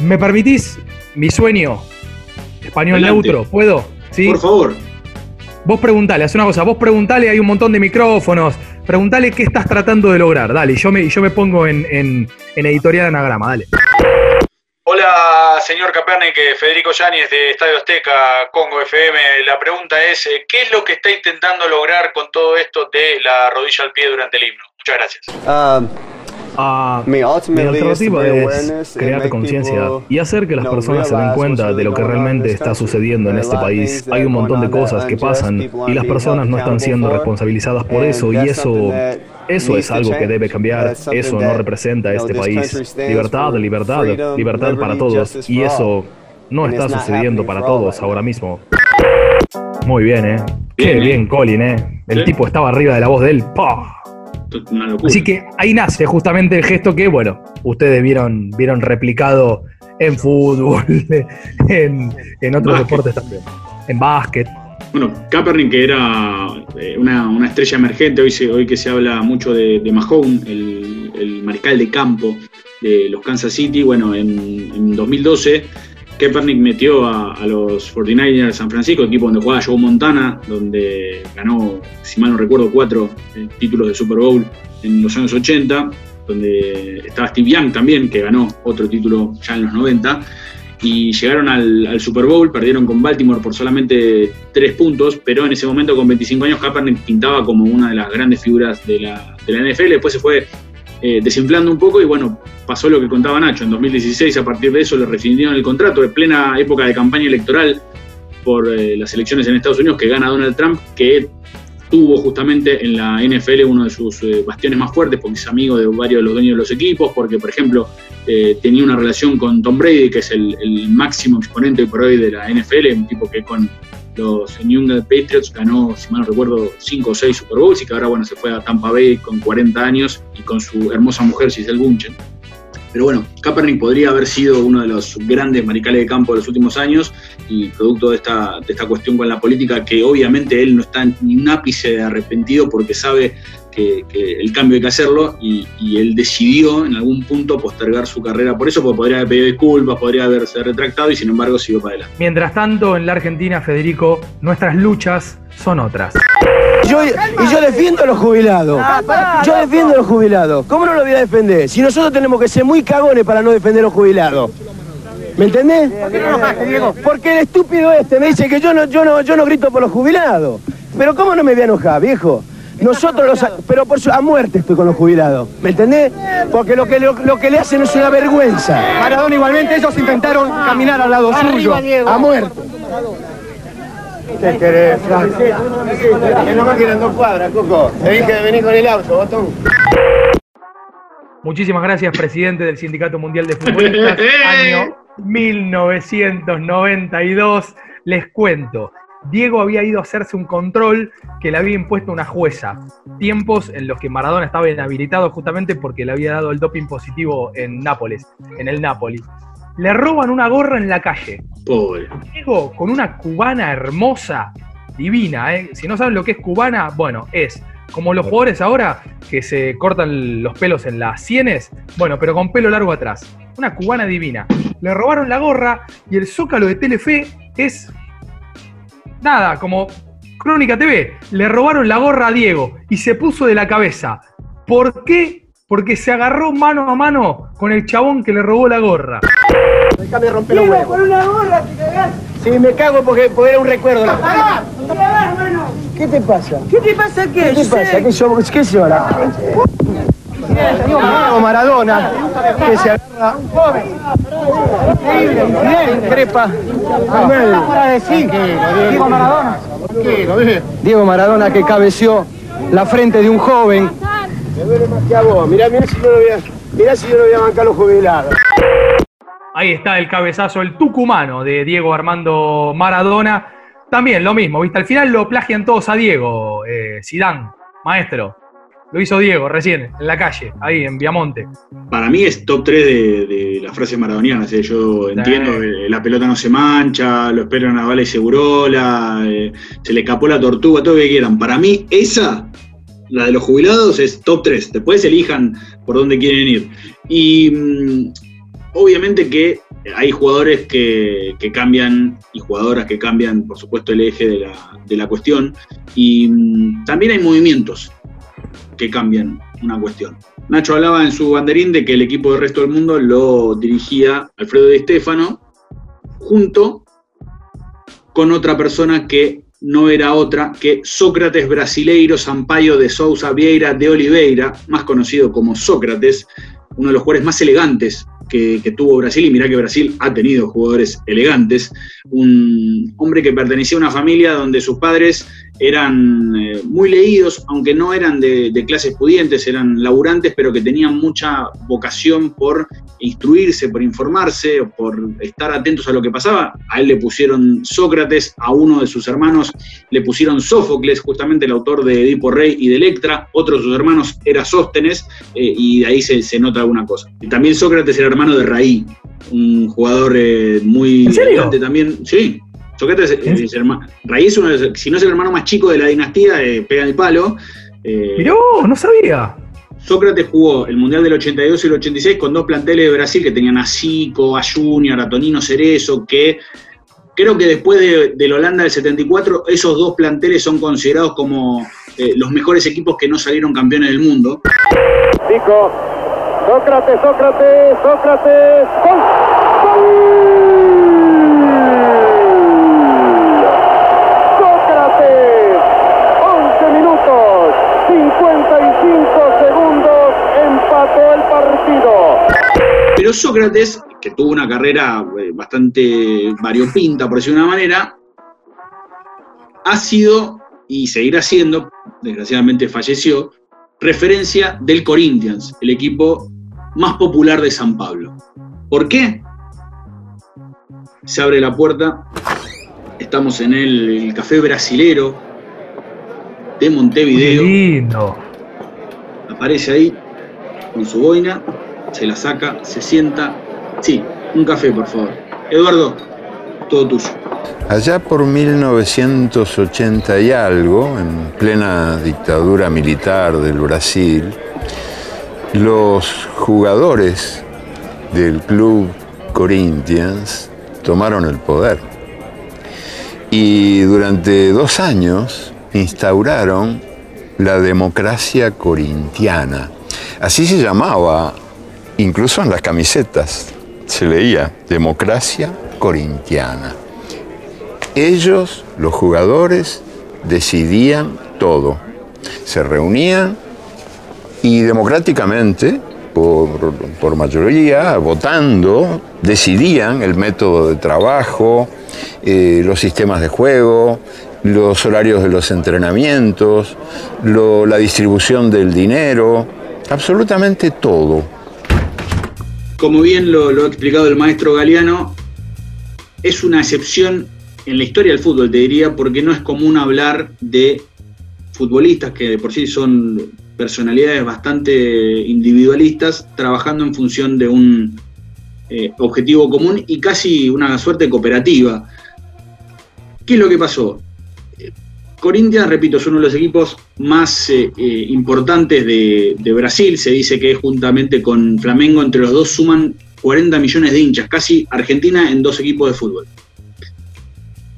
¿Me permitís mi sueño? Español Adelante. neutro, ¿puedo? ¿Sí? Por favor. Vos preguntale, haz una cosa, vos preguntale, hay un montón de micrófonos, preguntale qué estás tratando de lograr, dale, yo me, y yo me pongo en, en, en editorial anagrama, dale. Hola, señor Capernic, Federico Yáñez de Estadio Azteca, Congo FM. La pregunta es, eh, ¿qué es lo que está intentando lograr con todo esto de la rodilla al pie durante el himno? Muchas gracias. Ah, mi alternativa es crear conciencia y hacer que las personas se den cuenta de lo que realmente está sucediendo en este país. Hay un montón de cosas que pasan y las personas no están siendo responsabilizadas por eso y eso, eso es algo que debe cambiar. Eso no representa a este país. Libertad, libertad, libertad para todos y eso no está sucediendo para todos ahora mismo. Muy bien, ¿eh? Qué Bien, bien, Colin, ¿eh? El tipo estaba arriba de la voz de él. ¡Pah! Una locura. Así que ahí nace justamente el gesto que, bueno, ustedes vieron, vieron replicado en fútbol, en, en otros Básquet. deportes también. En básquet. Bueno, Kaepernick, que era eh, una, una estrella emergente, hoy, se- hoy que se habla mucho de, de Mahomes, el, el mariscal de campo de los Kansas City, bueno, en, en 2012 Kaepernick metió a, los 49ers de San Francisco, equipo donde jugaba Joe Montana, donde ganó, si mal no recuerdo, cuatro eh, títulos de Super Bowl en los años 80, donde estaba Steve Young también, que ganó otro título ya en los 90 y llegaron al, al Super Bowl, perdieron con Baltimore por solamente tres puntos, pero en ese momento con 25 años Kaepernick pintaba como una de las grandes figuras de la, de la NFL, después se fue eh, desinflando un poco y bueno, pasó lo que contaba Nacho, en 2016 a partir de eso le rescindieron el contrato, en plena época de campaña electoral por eh, las elecciones en Estados Unidos que gana Donald Trump, que tuvo justamente en la NFL uno de sus eh, bastiones más fuertes, porque es amigo de varios de los dueños de los equipos, porque por ejemplo tenía una relación con Tom Brady, que es el, el máximo exponente por hoy de la NFL, un tipo que con los New England Patriots ganó, si mal no recuerdo, 5 o 6 Super Bowls y que ahora bueno, se fue a Tampa Bay con 40 años y con su hermosa mujer Giselle Bunchen. Pero bueno, Kaepernick podría haber sido uno de los grandes maricales de campo de los últimos años y producto de esta, de esta cuestión con la política, que obviamente él no está ni un ápice de arrepentido porque sabe que, que el cambio hay que hacerlo y, y él decidió en algún punto postergar su carrera por eso, porque podría haber pedido disculpas, podría haberse retractado y sin embargo siguió para adelante. Mientras tanto, en la Argentina, Federico, nuestras luchas son otras. Yo, y yo defiendo a los jubilados. Yo defiendo a los jubilados. ¿Cómo no lo voy a defender? Si nosotros tenemos que ser muy cagones para no defender a los jubilados. ¿Me entendés? Porque el estúpido este me dice que yo no, yo no, yo no grito por los jubilados. Pero ¿cómo no me voy a enojar, viejo? Nosotros los... Pero por su, a muerte estoy con los jubilados. ¿Me entendés? Porque lo que, lo, lo que le hacen es una vergüenza. Maradona igualmente, ellos intentaron caminar al lado suyo. A muerte. ¿Qué querés, Frank? Que no me dos cuadras, Coco. Te dije de venir con el auto, botón. Muchísimas gracias, presidente del Sindicato Mundial de Futbolistas, año 1992. Les cuento, Diego había ido a hacerse un control que le había impuesto una jueza. Tiempos en los que Maradona estaba inhabilitado justamente porque le había dado el doping positivo en Nápoles, en el Napoli. Le roban una gorra en la calle. Pobre. Diego con una cubana hermosa, divina, ¿eh? Si no saben lo que es cubana, bueno, es como los jugadores ahora que se cortan los pelos en las sienes, bueno, pero con pelo largo atrás. Una cubana divina. Le robaron la gorra y el zócalo de Telefe es. Nada, como Crónica TV. Le robaron la gorra a Diego y se puso de la cabeza. ¿Por qué? Porque se agarró mano a mano con el chabón que le robó la gorra. Déjame romper los huevos. una gorra, te cagás. Sí, me cago porque, porque era un recuerdo. ¿Qué te pasa? ¿Qué te pasa qué? ¿Qué te pasa? ¿Qué, sos- qué llora? Diego Maradona, que se agarra. Crepa. Diego Maradona. Diego Maradona que cabeció la frente de un joven. Me duele. Mirá, mirá si yo no voy a, si yo no voy a bancar los jubilados. Ahí está el cabezazo, el tucumano de Diego Armando Maradona. También lo mismo, ¿viste? Al final lo plagian todos a Diego, eh, Sidán, maestro. Lo hizo Diego recién, en la calle, ahí en Viamonte. Para mí es top 3 de, de las frases maradonianas. ¿eh? Yo entiendo, eh, la pelota no se mancha, lo esperan a Bala y Segurola, eh, se le escapó la tortuga, todo lo que quieran. Para mí, esa, la de los jubilados, es top 3. Después elijan por dónde quieren ir. Y mm, obviamente que hay jugadores que, que cambian y jugadoras que cambian, por supuesto, el eje de la, de la cuestión. Y mm, también hay movimientos que cambian una cuestión. Nacho hablaba en su banderín de que el equipo del resto del mundo lo dirigía Alfredo Di Stefano junto con otra persona que no era otra que Sócrates Brasileiro Sampaio de Souza Vieira de Oliveira, más conocido como Sócrates, uno de los jugadores más elegantes que, que tuvo Brasil, y mirá que Brasil ha tenido jugadores elegantes, un hombre que pertenecía a una familia donde sus padres eran eh, muy leídos, aunque no eran de, de clases pudientes, eran laburantes, pero que tenían mucha vocación por instruirse, por informarse, por estar atentos a lo que pasaba. A él le pusieron Sócrates, a uno de sus hermanos le pusieron Sófocles, justamente el autor de Edipo Rey y de Electra, otro de sus hermanos era Sóstenes, eh, y de ahí se, se nota alguna cosa. Y también Sócrates era hermano de Raí, un jugador eh, muy ¿En serio? elegante también, sí. Sócrates es, es hermano. Raí es uno de los- si no es el hermano más chico de la dinastía, eh, pega el palo. Eh, Miró, no sabía. Sócrates jugó el Mundial del 82 y el 86 con dos planteles de Brasil que tenían a Zico, a Junior, a Tonino Cerezo, que creo que después de, del Holanda del 74, esos dos planteles son considerados como eh, los mejores equipos que no salieron campeones del mundo. Zico. Sócrates, Sócrates, Sócrates. ¡Gol! ¡Gol! Sócrates. 11 minutos, 55 segundos, empató el partido. Pero Sócrates, que tuvo una carrera eh, bastante variopinta, por decirlo de una manera, ha sido y seguirá siendo, desgraciadamente falleció, referencia del Corinthians, el equipo más popular de San Pablo. ¿Por qué? Se abre la puerta, estamos en el, el café brasilero de Montevideo. lindo. Aparece ahí con su boina, se la saca, se sienta. Sí, un café, por favor. Eduardo, todo tuyo. Allá por 1980 y algo, en plena dictadura militar del Brasil, los jugadores del club Corinthians tomaron el poder. Y durante dos años instauraron la democracia corintiana. Así se llamaba, incluso en las camisetas se leía, democracia corintiana. Ellos, los jugadores, decidían todo. Se reunían y democráticamente, por, mayoría, votando, decidían el método de trabajo, eh, los sistemas de juego, los horarios de los entrenamientos, la distribución del dinero, absolutamente todo. Como bien lo, ha explicado el maestro Galeano, es una excepción en la historia del fútbol, te diría, porque no es común hablar de futbolistas que de por sí son personalidades bastante individualistas, trabajando en función de un eh, objetivo común y casi una suerte cooperativa. ¿Qué es lo que pasó? Corinthians, repito, es uno de los equipos más eh, eh, importantes de, de Brasil. Se dice que juntamente con Flamengo, entre los dos suman 40 millones de hinchas, casi Argentina en dos equipos de fútbol.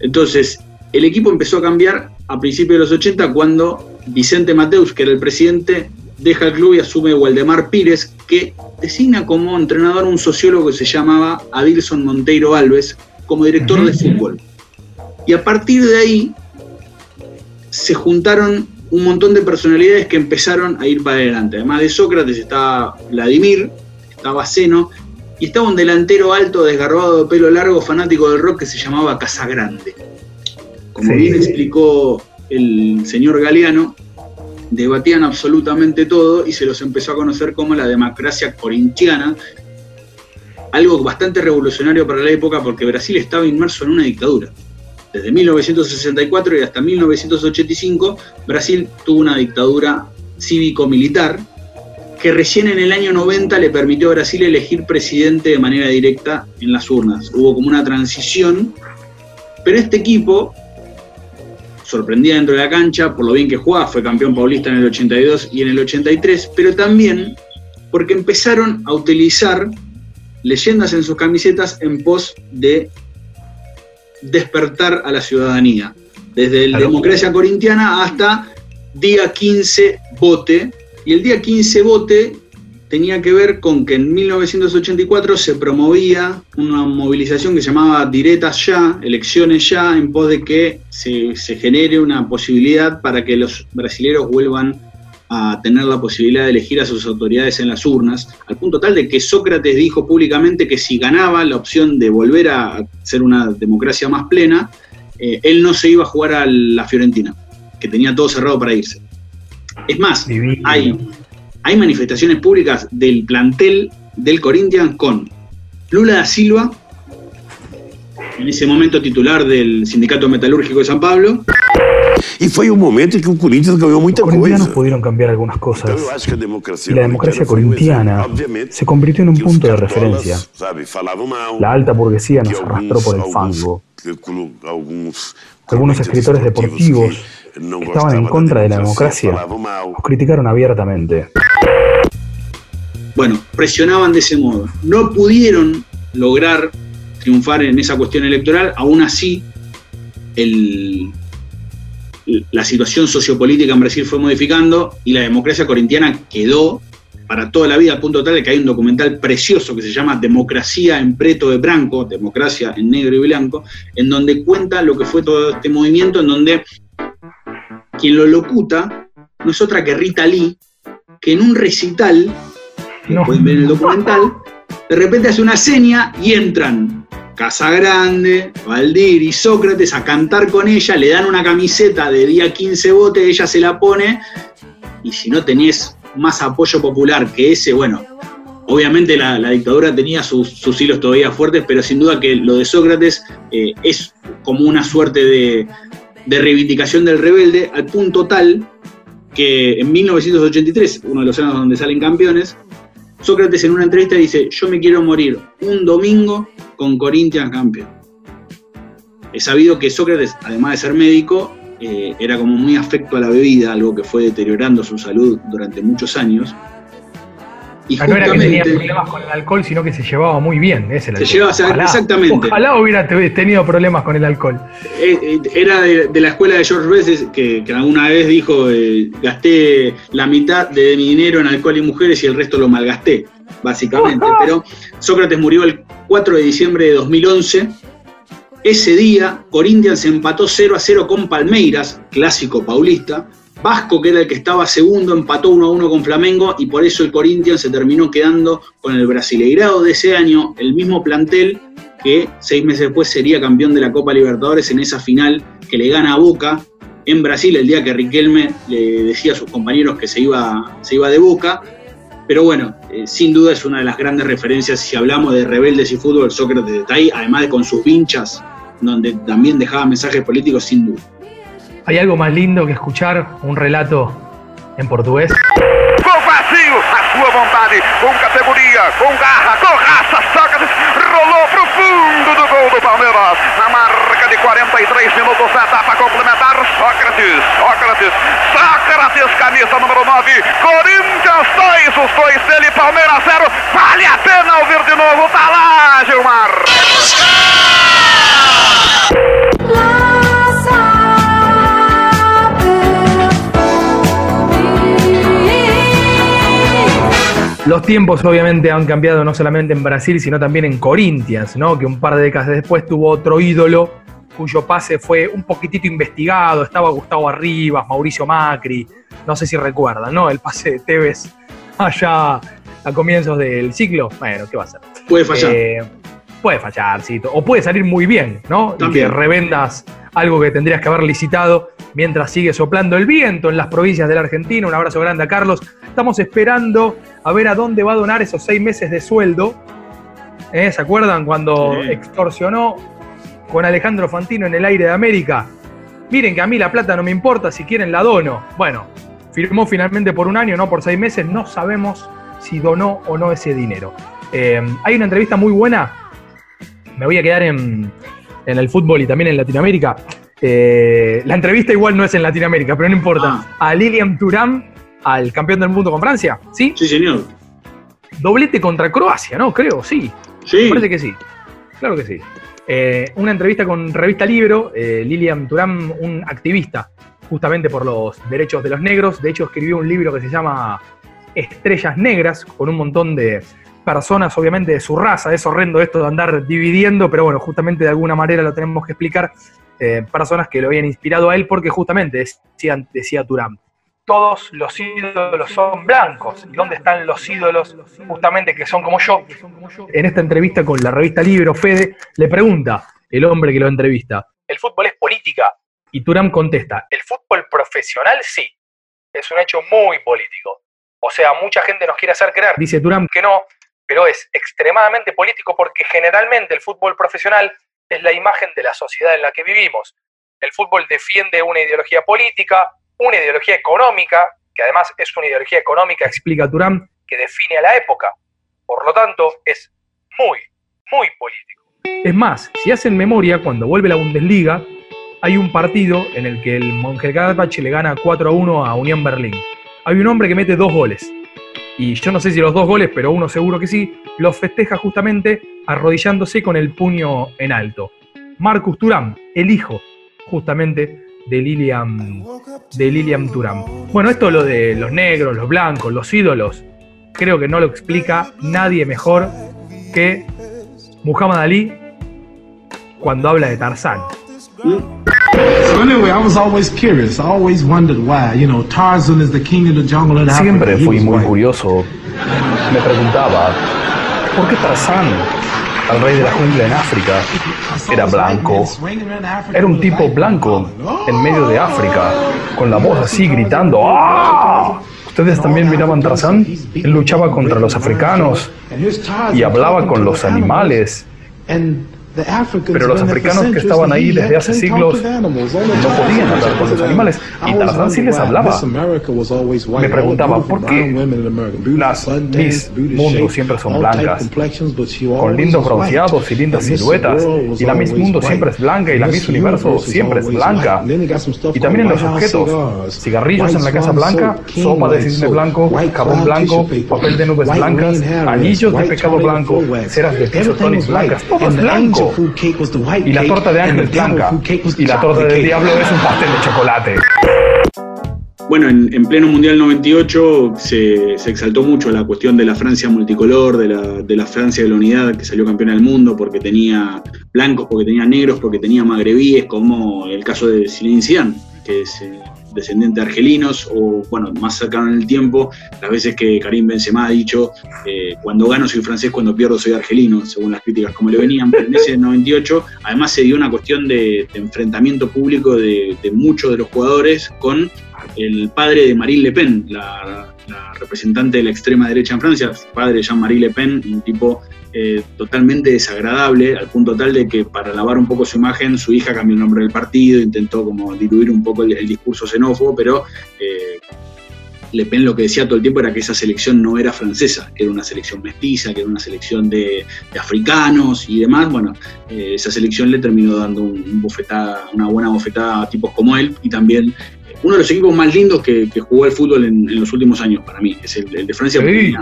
Entonces, el equipo empezó a cambiar a principios de los 80 cuando Vicente Mateus, que era el presidente, deja el club y asume Waldemar Pires, que designa como entrenador un sociólogo que se llamaba Adilson Monteiro Alves como director de fútbol. Y a partir de ahí se juntaron un montón de personalidades que empezaron a ir para adelante. Además de Sócrates estaba Vladimir, estaba Zeno y estaba un delantero alto, desgarbado de pelo largo, fanático del rock que se llamaba Casagrande. Como Sí. bien explicó el señor Galeano, debatían absolutamente todo y se los empezó a conocer como la democracia corintiana, algo bastante revolucionario para la época porque Brasil estaba inmerso en una dictadura. Desde 1964 y hasta 1985, Brasil tuvo una dictadura cívico-militar que recién en el año 90 le permitió a Brasil elegir presidente de manera directa en las urnas. Hubo como una transición, pero este equipo sorprendía dentro de la cancha por lo bien que jugaba, fue campeón paulista en el 82 y en el 83, pero también porque empezaron a utilizar leyendas en sus camisetas en pos de despertar a la ciudadanía. Desde la democracia corintiana hasta día 15 vote. Y el día 15 vote tenía que ver con que en 1984 se promovía una movilización que se llamaba Diretas Ya, elecciones ya, en pos de que se, se genere una posibilidad para que los brasileros vuelvan a tener la posibilidad de elegir a sus autoridades en las urnas, al punto tal de que Sócrates dijo públicamente que si ganaba la opción de volver a ser una democracia más plena, eh, él no se iba a jugar a la Fiorentina, que tenía todo cerrado para irse. Es más, hay, hay manifestaciones públicas del plantel del Corinthians con Lula da Silva, en ese momento titular del Sindicato Metalúrgico de San Pablo, E foi um momento em que o Corinthians ganhou muita Los corintianos coisa. pudieron cambiar algunas cosas. Eu acho que a democracia Y la democracia corintiana se convirtió en un punto de referencia. sabe, mal. La alta burguesía nos arrastró por el fango. alguns Algunos escritores deportivos que estaban en contra de la democracia los criticaron abiertamente. bueno, presionaban de ese modo. No pudieron lograr triunfar en esa cuestión electoral, aún así el- la situación sociopolítica en Brasil fue modificando y la democracia corintiana quedó para toda la vida, al punto tal de que hay un documental precioso que se llama Democracia en Preto de Blanco, Democracia en Negro y Blanco, en donde cuenta lo que fue todo este movimiento, en donde quien lo locuta no es otra que Rita Lee, que en un recital, que pueden ver en el documental, de repente hace una seña y entran Casagrande, Valdir y Sócrates a cantar con ella, le dan una camiseta de día 15 bote, ella se la pone, y si no tenés más apoyo popular que ese, bueno, obviamente la, dictadura tenía sus, sus hilos todavía fuertes, pero sin duda que lo de Sócrates eh, es como una suerte de, de reivindicación del rebelde, al punto tal que en 1983, uno de los años donde salen campeones, Sócrates en una entrevista dice, yo me quiero morir un domingo con Corinthians campeón. Es sabido que Sócrates, además de ser médico, eh, era como muy afecto a la bebida, algo que fue deteriorando su salud durante muchos años. Y Ah, no era que tenía problemas con el alcohol, sino que se llevaba muy bien. El Se llevaba- o sea, exactamente. Ojalá hubiera te- tenido problemas con el alcohol. Eh, eh, Era de, de la escuela de George Best que, que alguna vez dijo, eh, gasté la mitad de mi dinero en alcohol y mujeres y el resto lo malgasté, básicamente. Pero Sócrates murió el 4 de diciembre de 2011. Ese día, Corinthians empató 0 a 0 con Palmeiras, clásico paulista. Vasco, que era el que estaba segundo, empató 1 a 1 con Flamengo y por eso el Corinthians se terminó quedando con el Brasileirado de ese año, el mismo plantel que seis meses después sería campeón de la Copa Libertadores en esa final que le gana a Boca en Brasil el día que Riquelme le decía a sus compañeros que se iba, se iba de Boca. Pero bueno, eh, sin duda es una de las grandes referencias si hablamos de rebeldes y fútbol, Sócrates está ahí, además de con sus vinchas, donde también dejaba mensajes políticos sin duda. ¿Hay algo más lindo que escuchar un relato en portugués? Gol vazio, a sua vontade, com categoria, com garra, com raça, Sócrates rolou pro fundo do gol do Palmeiras. Na de 43 minutos etapa complementar, Sócrates, Sócrates, Sócrates, camisa número 9, Corinthians 2, os dois dele, Palmeiras 0. Vale a pena ouvir de novo, tá lá, Gilmar. Los tiempos obviamente han cambiado no solamente en Brasil, sino también en Corinthians, ¿no? Que un par de décadas después tuvo otro ídolo cuyo pase fue un poquitito investigado, estaba Gustavo Arribas, Mauricio Macri, no sé si recuerdan, ¿no? El pase de Tevez allá a comienzos del ciclo. Bueno, ¿qué va a ser? Puede fallar. Eh, puede fallar, sí. O puede salir muy bien, ¿no? Y que revendas algo que tendrías que haber licitado mientras sigue soplando el viento en las provincias de la Argentina. Un abrazo grande a Carlos. Estamos esperando a ver a dónde va a donar esos seis meses de sueldo. ¿Eh? ¿Se acuerdan cuando Sí. extorsionó con Alejandro Fantino en el aire de América? Miren que a mí la plata no me importa, si quieren la dono. Bueno, firmó finalmente por un año, no por seis meses. No sabemos si donó o no ese dinero. Eh, hay una entrevista muy buena. Me voy a quedar en, en el fútbol y también en Latinoamérica. Eh, la entrevista igual no es en Latinoamérica, pero no importa. A Lilian Thuram, al campeón del mundo con Francia, ¿sí? Sí, señor. Doblete contra Croacia, ¿no? Creo, sí. Sí. Me parece que sí. Claro que sí. Eh, una entrevista con Revista Libro, eh, Lilian Thuram, un activista justamente por los derechos de los negros. De hecho, escribió un libro que se llama Estrellas Negras, con un montón de personas, obviamente, de su raza. Es horrendo esto de andar dividiendo, pero bueno, justamente de alguna manera lo tenemos que explicar. Eh, personas que lo habían inspirado a él, porque justamente decía, decía Thuram, todos los ídolos son blancos. ¿Y dónde están los ídolos justamente que son como yo? En esta entrevista con la revista Libro, Fede le pregunta, el hombre que lo entrevista, ¿el fútbol es política? Y Turam contesta, el fútbol profesional sí, es un hecho muy político. O sea, mucha gente nos quiere hacer creer, dice Turam, que no, pero es extremadamente político porque generalmente el fútbol profesional es la imagen de la sociedad en la que vivimos. El fútbol defiende una ideología política, una ideología económica, que además es una ideología económica, explica Turam, que define a la época. Por lo tanto, es muy, muy político. Es más, si hacen memoria, cuando vuelve la Bundesliga, hay un partido en el que el Mönchengladbach le gana 4 a 1 a Unión Berlín. Hay un hombre que mete dos goles. Y yo no sé si los dos goles, pero uno seguro que sí, los festeja justamente arrodillándose con el puño en alto. Marcus Turam, el hijo justamente de Lilian, de Lilian Thuram. Bueno, esto lo de los negros, los blancos, los ídolos, creo que no lo explica nadie mejor que Muhammad Ali cuando habla de Tarzán. So anyway, I was always curious. I always wondered why. You know, Tarzan is the king of the jungle in Africa. Siempre fui was muy curioso. Me preguntaba, ¿por qué Tarzán, el rey de la jungla en África, era blanco? Era un tipo blanco en medio de África, con la voz así gritando ¡Ah! ¿Ustedes también miraban Tarzán? Él luchaba contra los africanos y hablaba con los animales. Pero los africanos que estaban ahí desde hace siglos no podían hablar con los animales y Tarzán sí les hablaba. Me preguntaba, ¿por qué las Miss Mundo siempre son blancas? Con lindos bronceados y lindas siluetas. Y la Miss Mundo siempre es blanca y la Miss Universo siempre es blanca. Y también en los objetos. Cigarrillos en la Casa Blanca, sopa de cisne blanco, jabón blanco, papel de nubes blancas, anillos de pescado blanco, ceras de pisotonis blancas, todo es blanco. Y la torta de ángel es blanca. Y la torta del diablo es un pastel de chocolate. Bueno, en, en pleno Mundial 98 se, se exaltó mucho la cuestión de la Francia multicolor, de la, de la Francia de la unidad que salió campeona del mundo porque tenía blancos, porque tenía negros, porque tenía magrebíes, como el caso de Zinedine Zidane, que es eh, descendiente de argelinos, o bueno, más cercano en el tiempo, las veces que Karim Benzema ha dicho, eh, cuando gano soy francés, cuando pierdo soy argelino, según las críticas como le venían, pero en ese 98 además se dio una cuestión de, enfrentamiento público de, muchos de los jugadores con el padre de Marine Le Pen, la, representante de la extrema derecha en Francia, padre Jean-Marie Le Pen, un tipo eh, totalmente desagradable, al punto tal de que para lavar un poco su imagen, su hija cambió el nombre del partido, intentó como diluir un poco el, el discurso xenófobo, pero eh, Le Pen lo que decía todo el tiempo era que esa selección no era francesa, que era una selección mestiza, que era una selección de, de africanos y demás. Bueno, eh, esa selección le terminó dando un, un bofetada, una buena bofetada a tipos como él y también eh, uno de los equipos más lindos que, que jugó el fútbol en, en los últimos años para mí, es el, el de Francia. porque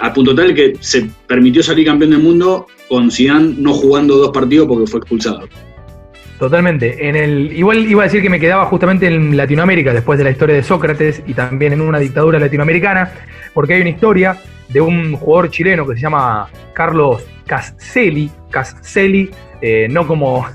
al punto tal que se permitió salir campeón del mundo con Zidane no jugando dos partidos porque fue expulsado. Totalmente. En el, igual iba a decir que me quedaba justamente en Latinoamérica, después de la historia de Sócrates y también en una dictadura latinoamericana, porque hay una historia de un jugador chileno que se llama Carlos Casselli, Casselli, eh, no como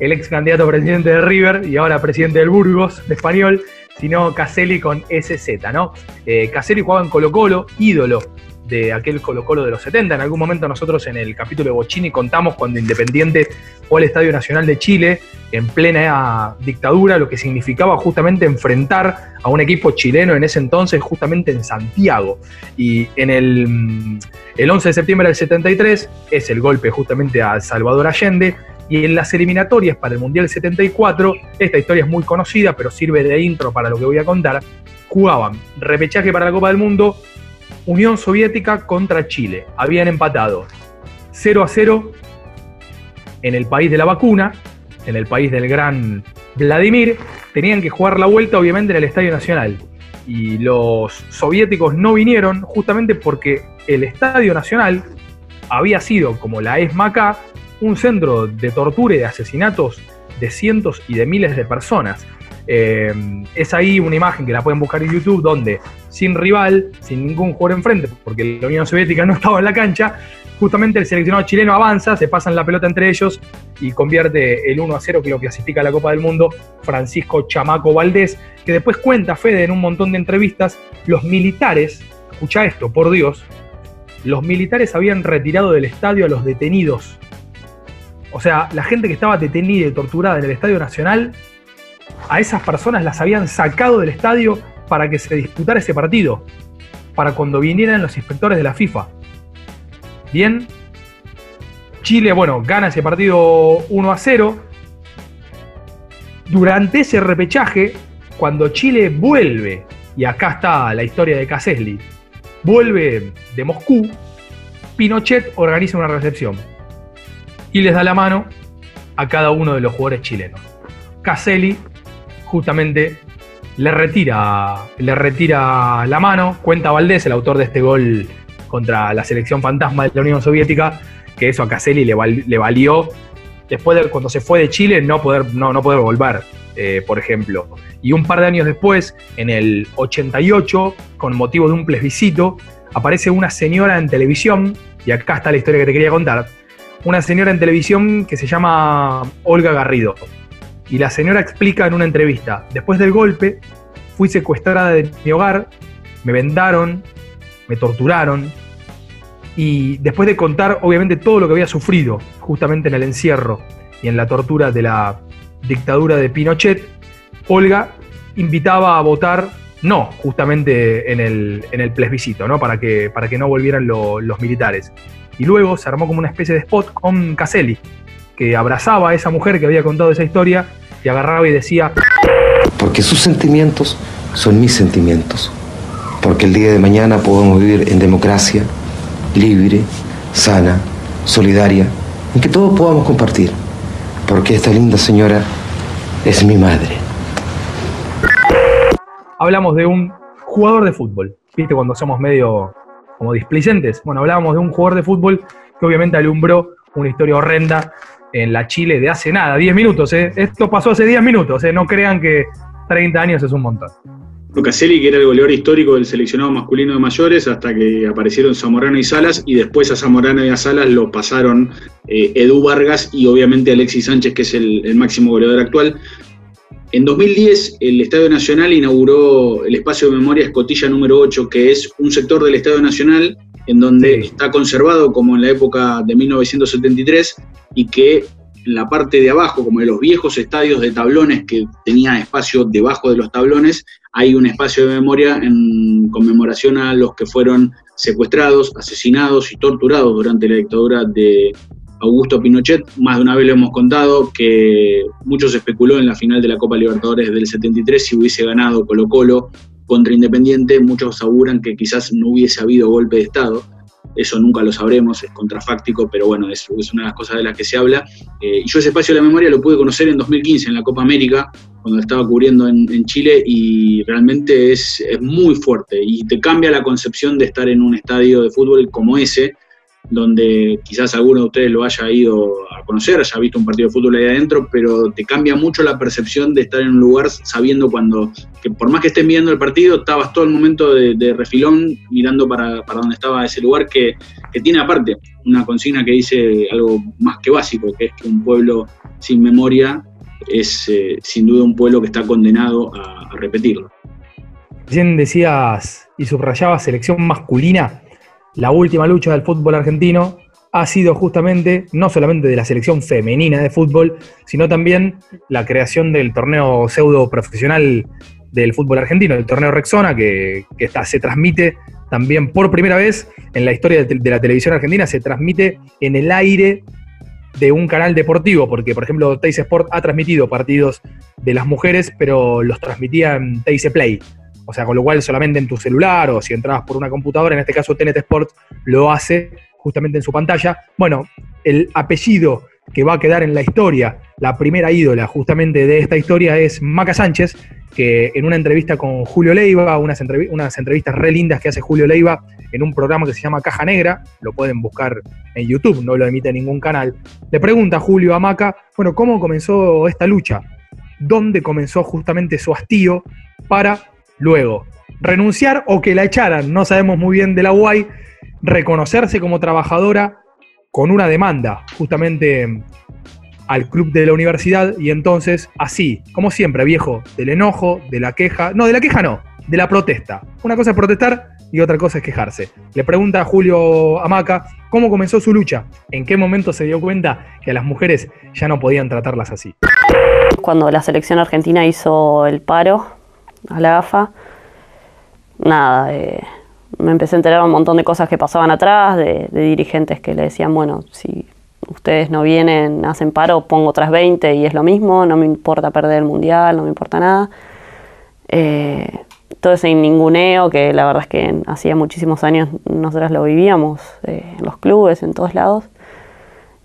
el ex candidato a presidente de River y ahora presidente del Burgos, de español, sino Caselli con SZ, ¿no? Eh, Caselli jugaba en Colo Colo, ídolo de aquel Colo Colo de los 70. En algún momento nosotros en el capítulo de Bochini contamos cuando Independiente fue al Estadio Nacional de Chile en plena dictadura, lo que significaba justamente enfrentar a un equipo chileno en ese entonces, justamente en Santiago. Y en el, el 11 de septiembre del 73 es el golpe justamente a Salvador Allende. Y en las eliminatorias para el Mundial 74, esta historia es muy conocida, pero sirve de intro para lo que voy a contar, jugaban repechaje para la Copa del Mundo, Unión Soviética contra Chile. Habían empatado 0 a 0 en el país de la vacuna, en el país del gran Vladimir. Tenían que jugar la vuelta, obviamente, en el Estadio Nacional. Y los soviéticos no vinieron justamente porque el Estadio Nacional había sido, como la ESMA un centro de tortura y de asesinatos de cientos y de miles de personas. Eh, es ahí una imagen que la pueden buscar en YouTube donde sin rival, sin ningún jugador enfrente, porque la Unión Soviética no estaba en la cancha, justamente el seleccionado chileno avanza, se pasan la pelota entre ellos y convierte el 1 a 0 que lo clasifica a la Copa del Mundo Francisco Chamaco Valdés, que después cuenta Fede en un montón de entrevistas, los militares, escucha esto, por Dios, los militares habían retirado del estadio a los detenidos. O sea, la gente que estaba detenida y torturada en el Estadio Nacional a esas personas las habían sacado del estadio para que se disputara ese partido, para cuando vinieran los inspectores de la FIFA. Bien, Chile, bueno, gana ese partido 1 a 0. Durante ese repechaje, cuando Chile vuelve, y acá está la historia de Caselli, vuelve de Moscú, Pinochet organiza una recepción y les da la mano a cada uno de los jugadores chilenos. Caselli justamente le retira, le retira la mano. Cuenta Valdés, el autor de este gol contra la selección fantasma de la Unión Soviética, que eso a Caselli le, le valió, después de cuando se fue de Chile, no poder, no, no poder volver, eh, por ejemplo. Y un par de años después, en el 88, con motivo de un plebiscito, aparece una señora en televisión, y acá está la historia que te quería contar, una señora en televisión que se llama Olga Garrido y la señora explica en una entrevista, después del golpe, fui secuestrada de mi hogar, me vendaron, me torturaron, y después de contar obviamente todo lo que había sufrido justamente en el encierro y en la tortura de la dictadura de Pinochet, Olga invitaba a votar no, justamente en el, en el plebiscito, ¿no? Para que, para que no volvieran los militares. Y luego se armó como una especie de spot con Caselli, que abrazaba a esa mujer que había contado esa historia y agarraba y decía... Porque sus sentimientos son mis sentimientos. Porque el día de mañana podemos vivir en democracia, libre, sana, solidaria, en que todos podamos compartir. Porque esta linda señora es mi madre. Hablamos de un jugador de fútbol. ¿Viste cuando somos medio como displicentes? Bueno, hablábamos de un jugador de fútbol que obviamente alumbró una historia horrenda en la Chile de hace nada, 10 minutos. ¿eh? Esto pasó hace 10 minutos, ¿eh? no crean que 30 años es un montón. Caselli, que era el goleador histórico del seleccionado masculino de mayores, hasta que aparecieron Zamorano y Salas, y después a Zamorano y a Salas lo pasaron eh, Edu Vargas y obviamente Alexis Sánchez, que es el, el máximo goleador actual. En 2010, el Estadio Nacional inauguró el espacio de memoria Escotilla número 8, que es un sector del Estadio Nacional en donde está conservado como en la época de 1973 y que en la parte de abajo, como de los viejos estadios de tablones que tenían espacio debajo de los tablones, hay un espacio de memoria en conmemoración a los que fueron secuestrados, asesinados y torturados durante la dictadura de Augusto Pinochet. Más de una vez lo hemos contado que muchos especuló en la final de la Copa Libertadores del 73 si hubiese ganado Colo Colo contra Independiente, muchos aseguran que quizás no hubiese habido golpe de Estado. Eso nunca lo sabremos, es contrafáctico, pero bueno, es, es una de las cosas de las que se habla. Eh, y yo ese espacio de la memoria lo pude conocer en 2015 en la Copa América, cuando estaba cubriendo en, en Chile, y realmente es, es, muy fuerte y te cambia la concepción de estar en un estadio de fútbol como ese, donde quizás alguno de ustedes lo haya ido conocer, haya visto un partido de fútbol ahí adentro, pero te cambia mucho la percepción de estar en un lugar sabiendo cuando, que por más que estés viendo el partido, estabas todo el momento de, refilón mirando para, para donde estaba ese lugar que, que tiene aparte una consigna que dice algo más que básico, que es que un pueblo sin memoria es eh, sin duda un pueblo que está condenado a, a repetirlo. Recién decías y subrayabas selección masculina. La última lucha del fútbol argentino ha sido justamente no solamente de la selección femenina de fútbol, sino también la creación del torneo pseudo profesional del fútbol argentino, el torneo Rexona, que, se transmite también por primera vez en la historia de la televisión argentina, se transmite en el aire de un canal deportivo, porque por ejemplo Teis Sport ha transmitido partidos de las mujeres, pero los transmitía en Teis Play. O sea, con lo cual solamente en tu celular o si entrabas por una computadora, en este caso TNT Sport lo hace justamente en su pantalla. Bueno, el apellido que va a quedar en la historia, la primera ídola justamente de esta historia es Maca Sánchez, que en una entrevista con Julio Leiva, unas, entrevi- unas entrevistas re lindas que hace Julio Leiva en un programa que se llama Caja Negra, lo pueden buscar en YouTube, no lo emite ningún canal, le pregunta a Julio a Maca, bueno, ¿cómo comenzó esta lucha? ¿Dónde comenzó justamente su hastío para luego renunciar o que la echaran? No sabemos muy bien de la UAI, reconocerse como trabajadora con una demanda justamente al club de la universidad y entonces así, como siempre, viejo, del enojo, de la queja, no, de la queja no, de la protesta. Una cosa es protestar y otra cosa es quejarse. Le pregunta a Julio Amaca cómo comenzó su lucha, en qué momento se dio cuenta que a las mujeres ya no podían tratarlas así. Cuando la selección argentina hizo el paro a la AFA, nada, eh, me empecé a enterar un montón de cosas que pasaban atrás, de, dirigentes que le decían, bueno, si ustedes no vienen, hacen paro, pongo otras 20 y es lo mismo, no me importa perder el mundial, no me importa nada. Eh, todo ese ninguneo que la verdad es que hacía muchísimos años nosotras lo vivíamos eh, en los clubes, en todos lados.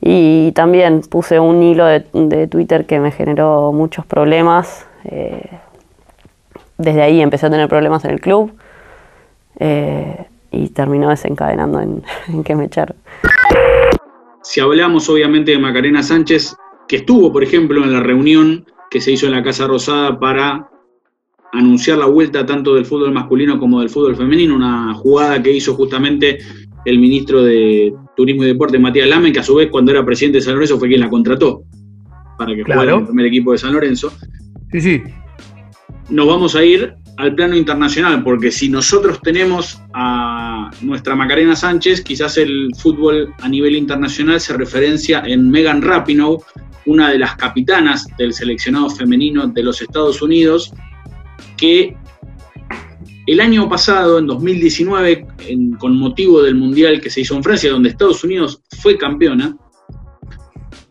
Y también puse un hilo de, de Twitter que me generó muchos problemas. eh, desde ahí empecé a tener problemas en el club eh, y terminó desencadenando en, en que me echaron. Si hablamos obviamente de Macarena Sánchez, que estuvo, por ejemplo, en la reunión que se hizo en la Casa Rosada para anunciar la vuelta tanto del fútbol masculino como del fútbol femenino, una jugada que hizo justamente el ministro de Turismo y Deporte, Matías Lame, que a su vez cuando era presidente de San Lorenzo fue quien la contrató para que jugara en Claro. el primer equipo de San Lorenzo. Sí, sí. Nos vamos a ir al plano internacional, porque si nosotros tenemos a nuestra Macarena Sánchez, quizás el fútbol a nivel internacional se referencia en Megan Rapinoe, una de las capitanas del seleccionado femenino de los Estados Unidos, que el año pasado, en 2019, en- con motivo del Mundial que se hizo en Francia, donde Estados Unidos fue campeona,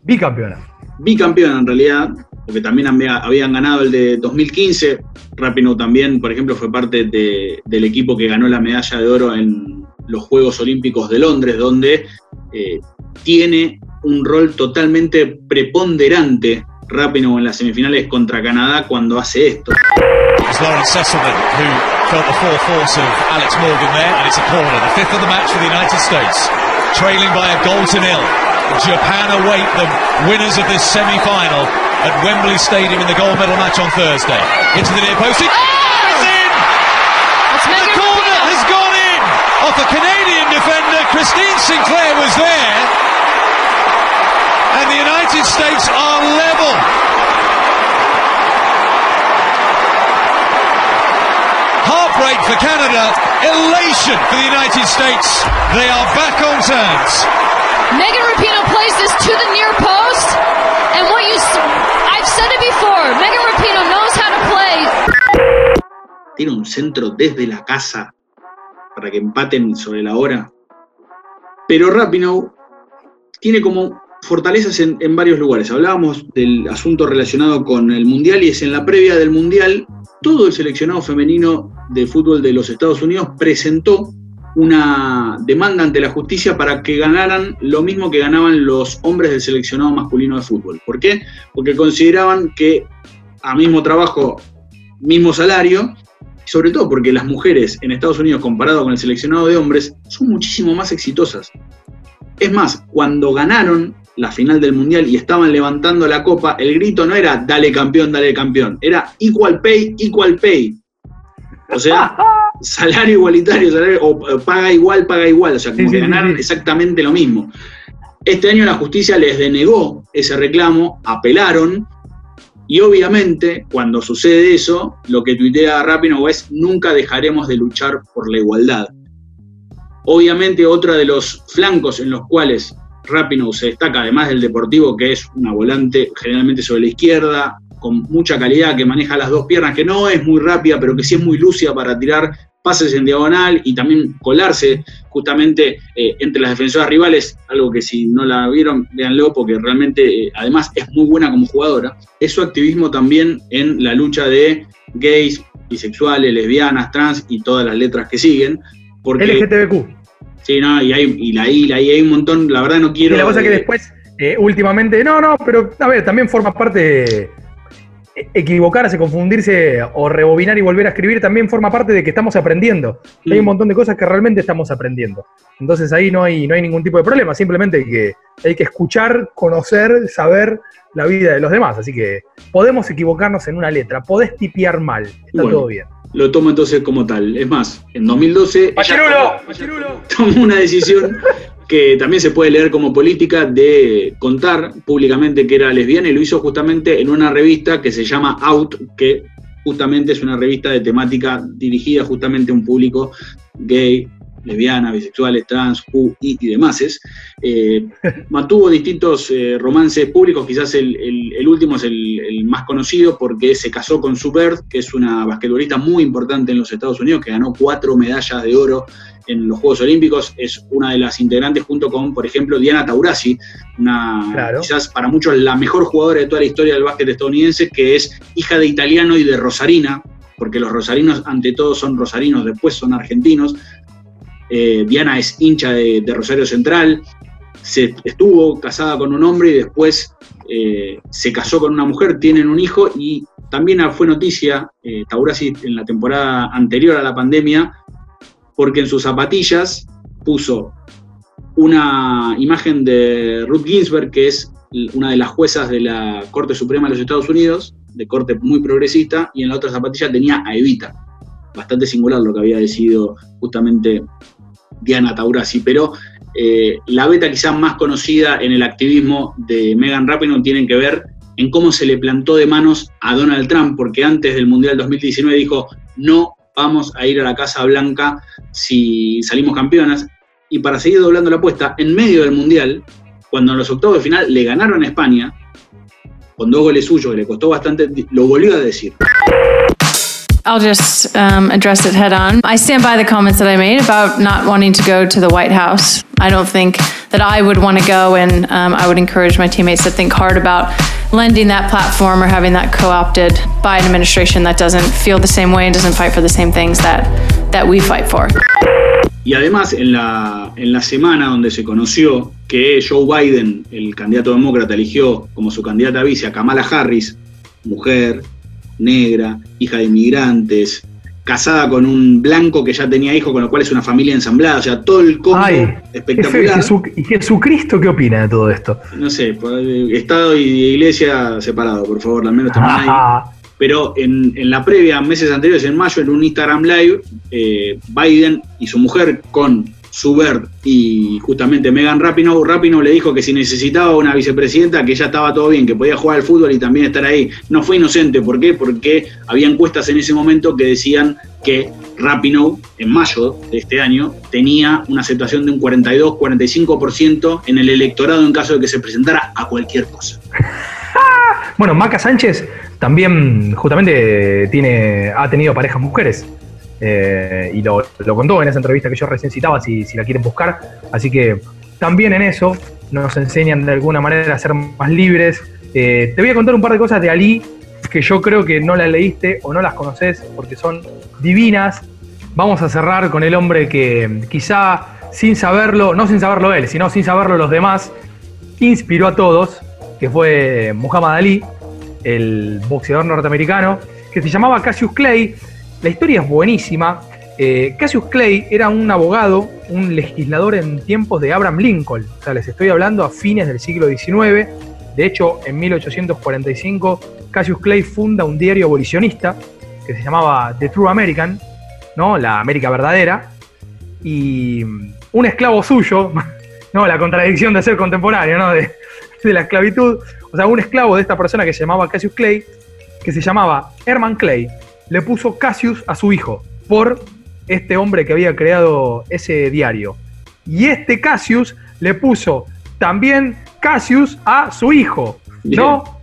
Bicampeona. Bicampeona en realidad, porque también había- habían ganado el de 2015. Rapinoe también, por ejemplo, fue parte de- del equipo que ganó la medalla de oro en los Juegos Olímpicos de Londres, donde eh, tiene un rol totalmente preponderante Rapinoe en las semifinales contra Canadá cuando hace esto. Alex Morgan there, and it's a corner, the of match for the United trailing a goal. Japan await the winners of this semi-final at Wembley Stadium in the gold medal match on Thursday. Into the near post. It- It's in! the corner has gone in oh, off a Canadian defender. Christine Sinclair was there, and the United States are level. Heartbreak for Canada, elation for the United States. They are back on terms. Megan Rapinoe plays this to the near post, and what you, I've said it before, Megan Rapinoe knows how to play. Tiene un centro desde la casa para que empaten sobre la hora. Pero Rapinoe tiene como fortalezas en, varios lugares. Hablábamos del asunto relacionado con el Mundial y es en la previa del Mundial, todo el seleccionado femenino de fútbol de los Estados Unidos presentó una demanda ante la justicia para que ganaran lo mismo que ganaban los hombres del seleccionado masculino de fútbol. ¿Por qué? Porque consideraban que a mismo trabajo, mismo salario, sobre todo porque las mujeres en Estados Unidos comparado con el seleccionado de hombres son muchísimo más exitosas. Es más, cuando ganaron la final del Mundial y estaban levantando la copa, el grito no era dale campeón, dale campeón, era equal pay, equal pay. O sea, salario igualitario, salario, o eh, paga igual, paga igual. O sea, como Sí, que sí, ganaron sí. exactamente lo mismo. Este año la justicia les denegó ese reclamo, apelaron, y obviamente, cuando sucede eso, lo que tuitea Rapinoe es nunca dejaremos de luchar por la igualdad. Obviamente, otro de los flancos en los cuales Rapinoe se destaca, además del deportivo, que es una volante generalmente sobre la izquierda, con mucha calidad, que maneja las dos piernas, que no es muy rápida, pero que sí es muy lúcida para tirar pases en diagonal y también colarse justamente eh, entre las defensoras rivales, algo que si no la vieron, véanlo, porque realmente eh, además es muy buena como jugadora. Es su activismo también en la lucha de gays, bisexuales, lesbianas, trans y todas las letras que siguen. Porque, LGTBQ. Sí, no, y hay, y la la I, hay un montón, la verdad no quiero. y la cosa es que eh, después, eh, últimamente, no, no, pero a ver, también forma parte. eh, Equivocarse, confundirse o rebobinar y volver a escribir también forma parte de que estamos aprendiendo. Hay un montón de cosas que realmente estamos aprendiendo. Entonces ahí no hay, no hay ningún tipo de problema, simplemente hay que, hay que escuchar, conocer, saber la vida de los demás. Así que podemos equivocarnos en una letra, podés tipear mal, está Bueno. todo bien. Lo tomo entonces como tal. Es más, en 2012 ella tomó- tomó una decisión que también se puede leer como política de contar públicamente que era lesbiana y lo hizo justamente en una revista que se llama Out, que justamente es una revista de temática dirigida justamente a un público gay, lesbiana, bisexuales, trans, Q, I y demás. Eh, mantuvo distintos eh, romances públicos, quizás el, el- el último es el, el más conocido porque se casó con Sue Bird, que es una basquetbolista muy importante en los Estados Unidos, que ganó cuatro medallas de oro en los Juegos Olímpicos, es una de las integrantes junto con, por ejemplo, Diana Taurasi, una Claro. quizás para muchos la mejor jugadora de toda la historia del básquet estadounidense, que es hija de italiano y de rosarina, porque los rosarinos ante todo son rosarinos, después son argentinos. Eh, Diana es hincha de, Rosario Central, se estuvo casada con un hombre y después eh, se casó con una mujer, tienen un hijo y también fue noticia eh, Taurasi en la temporada anterior a la pandemia porque en sus zapatillas puso una imagen de Ruth Ginsburg, que es una de las juezas de la Corte Suprema de los Estados Unidos, de corte muy progresista, y en la otra zapatilla tenía a Evita. Bastante singular lo que había decidido justamente Diana Taurasi, pero eh, la beta quizás más conocida en el activismo de Megan Rapinoe tiene que ver en cómo se le plantó de manos a Donald Trump, porque antes del Mundial 2019 dijo, no vamos a ir a la Casa Blanca si salimos campeonas, y para seguir doblando la apuesta, en medio del Mundial, cuando en los octavos de final le ganaron a España, con dos goles suyos que le costó bastante, lo volvió a decir. I'll just um, address it head on. I stand by the comments that I made about not wanting to go to the White House. I don't think that I would want to go, and um, I would encourage my teammates to think hard about lending that platform or having that co opted by an administration that doesn't feel the same way and doesn't fight for the same things that, that we fight for. Y además, en la, en la semana donde se conoció que Joe Biden, el candidato demócrata, eligió como su candidata vice a Kamala Harris, mujer, negra, hija de inmigrantes, casada con un blanco que ya tenía hijos, con lo cual es una familia ensamblada, o sea, todo el combo Ay, espectacular. ¿Y Jesucristo qué opina de todo esto? No sé, por- Estado y Iglesia separado, por favor, al menos también ahí. Pero en, en la previa, meses anteriores, en mayo, en un Instagram Live, eh, Biden y su mujer con Subert y justamente Megan Rapinoe, Rapinoe le dijo que si necesitaba una vicepresidenta, que ya estaba todo bien, que podía jugar al fútbol y también estar ahí. No fue inocente, ¿por qué? Porque había encuestas en ese momento que decían que Rapinoe, en mayo de este año, tenía una aceptación de un 42-45% en el electorado en caso de que se presentara a cualquier cosa. Bueno, Maca Sánchez también justamente tiene, ha tenido parejas mujeres. Eh, y lo, contó en esa entrevista que yo recién citaba, si, si la quieren buscar. Así que también en eso nos enseñan de alguna manera a ser más libres. Eh, te voy a contar un par de cosas de Ali que yo creo que no las leíste o no las conoces porque son divinas. Vamos a cerrar con el hombre que quizá sin saberlo, no sin saberlo él, sino sin saberlo los demás, inspiró a todos, que fue Muhammad Ali, el boxeador norteamericano, que se llamaba Cassius Clay. La historia es buenísima. Eh, Cassius Clay era un abogado un legislador en tiempos de Abraham Lincoln. O sea, les estoy hablando a fines del siglo XIX. De hecho, en 1845, Cassius Clay funda un diario abolicionista que se llamaba The True American, ¿no? La América verdadera. Y un esclavo suyo, ¿no? La contradicción de ser contemporáneo, ¿no? De, de la esclavitud. O sea, un esclavo de esta persona que se llamaba Cassius Clay, que se llamaba Herman Clay, le puso Cassius a su hijo por este hombre que había creado ese diario. Y este Cassius le puso también Cassius a su hijo. ¿No?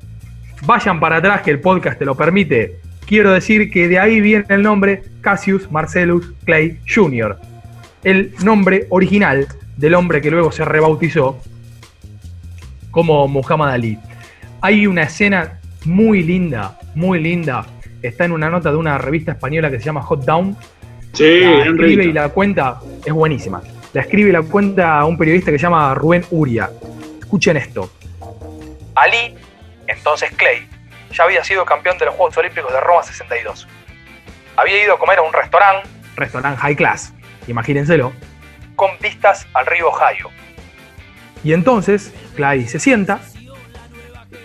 Vayan para atrás que el podcast te lo permite. Quiero decir que de ahí viene el nombre Cassius Marcellus Clay Jr., el nombre original del hombre que luego se rebautizó como Muhammad Ali. Hay una escena muy linda, muy linda. Está en una nota de una revista española que se llama Hot Down. Sí, la escribe revista. y la cuenta, es buenísima. La escribe y la cuenta un periodista que se llama Rubén Uria. Escuchen esto. Ali, entonces Clay, ya había sido campeón de los Juegos Olímpicos de Roma 62. Había ido a comer a un restaurante, restaurante high class, imagínenselo, con vistas al río Ohio. Y entonces Clay se sienta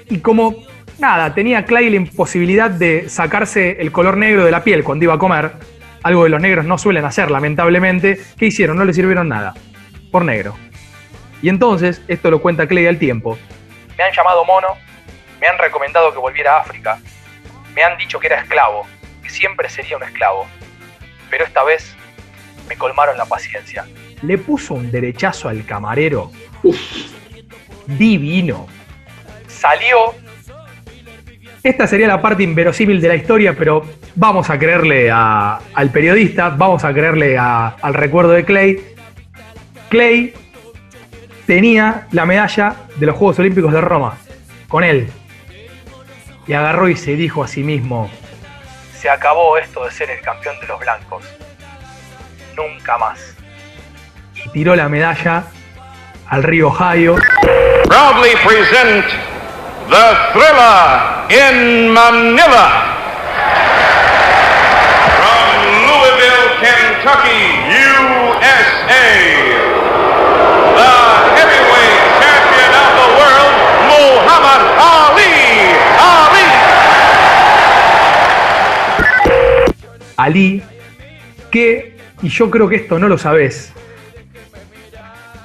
y como nada, tenía Clay la imposibilidad de sacarse el color negro de la piel cuando iba a comer, algo que los negros no suelen hacer lamentablemente, ¿qué hicieron? No le sirvieron nada, por negro. Y entonces, esto lo cuenta Clay al tiempo, me han llamado mono, me han recomendado que volviera a África, me han dicho que era esclavo, que siempre sería un esclavo, pero esta vez me colmaron la paciencia. Le puso un derechazo al camarero. Divino. Salió. Esta sería la parte inverosímil de la historia, pero vamos a creerle al periodista, vamos a creerle al recuerdo de Clay. Clay tenía la medalla de los Juegos Olímpicos de Roma con él. Y agarró y se dijo a sí mismo, se acabó esto de ser el campeón de los blancos. Nunca más. Y tiró la medalla al río Ohio. proudly present the Thriller in Manila. From Louisville, Kentucky, USA. The heavyweight champion of the world, Muhammad Ali. Ali. Ali, que, y yo creo que esto no lo sabes,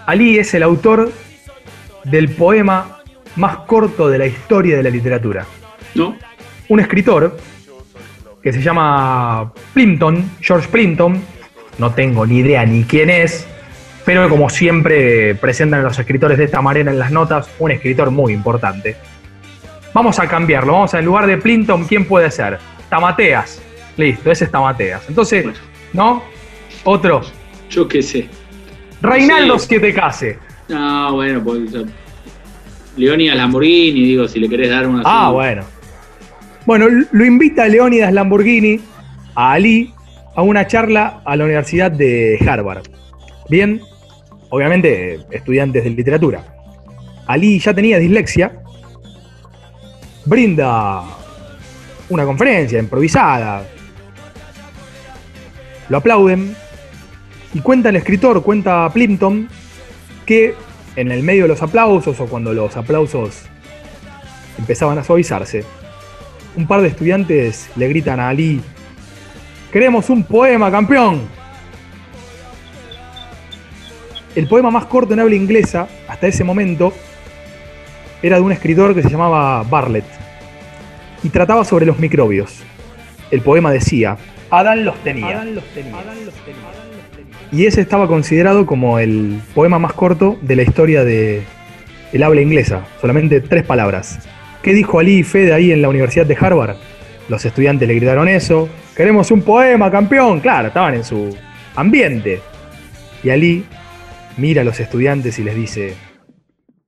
Ali es el autor del poema más corto de la historia de la literatura. ¿No? Un escritor que se llama Plimpton, George Plimpton, no tengo ni idea ni quién es, pero como siempre presentan los escritores de esta manera en las notas, un escritor muy importante. Vamos a cambiarlo, vamos a en lugar de Plimpton, ¿quién puede ser? Tamateas. Listo, ese es Tamateas. Entonces, ¿no? Otro. Yo qué sé. Reinaldo Sí. Siete Case. No, bueno, pues. Leonidas Lamborghini, digo, si le querés dar una. Ah, bueno. Bueno, lo invita Leónidas Lamborghini a Ali a una charla a la Universidad de Harvard. Bien, obviamente estudiantes de literatura. Ali ya tenía dislexia, brinda una conferencia improvisada, lo aplauden y cuenta el escritor, cuenta Plimpton, que en el medio de los aplausos o cuando los aplausos empezaban a suavizarse, un par de estudiantes le gritan a Ali, queremos un poema, campeón. El poema más corto en habla inglesa, hasta ese momento, era de un escritor que se llamaba Bartlett y trataba sobre los microbios. El poema decía, Adán los tenía. Y ese estaba considerado como el poema más corto de la historia de el habla inglesa, solamente tres palabras. ¿Qué dijo Ali y Fede ahí en la Universidad de Harvard? Los estudiantes le gritaron eso. Queremos un poema, campeón. Claro, estaban en su ambiente. Y Ali mira a los estudiantes y les dice,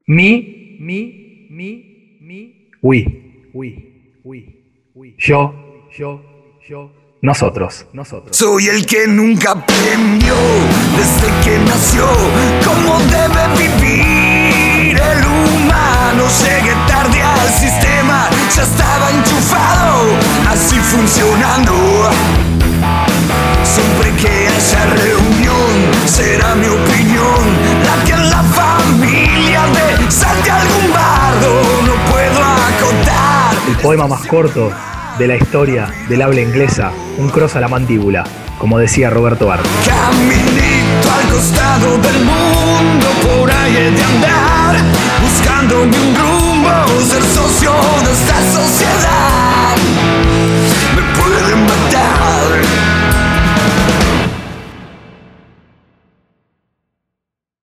mi, mi, mi, mi, we, we, we, we. Yo, yo, yo, nosotros, nosotros. Soy el que nunca aprendió desde que nació cómo debe vivir el humano. Llegué tarde al sistema, ya estaba enchufado, así funcionando. Siempre que haya reunión, será mi opinión la que en la familia de salte algún bardo no puedo acotar. El poema más corto de la historia del habla inglesa, un cross a la mandíbula, como decía Roberto Arco. Caminito al costado del mundo, por ahí he de andar, buscando un rumbo, ser socio de esta sociedad. Me pueden matar.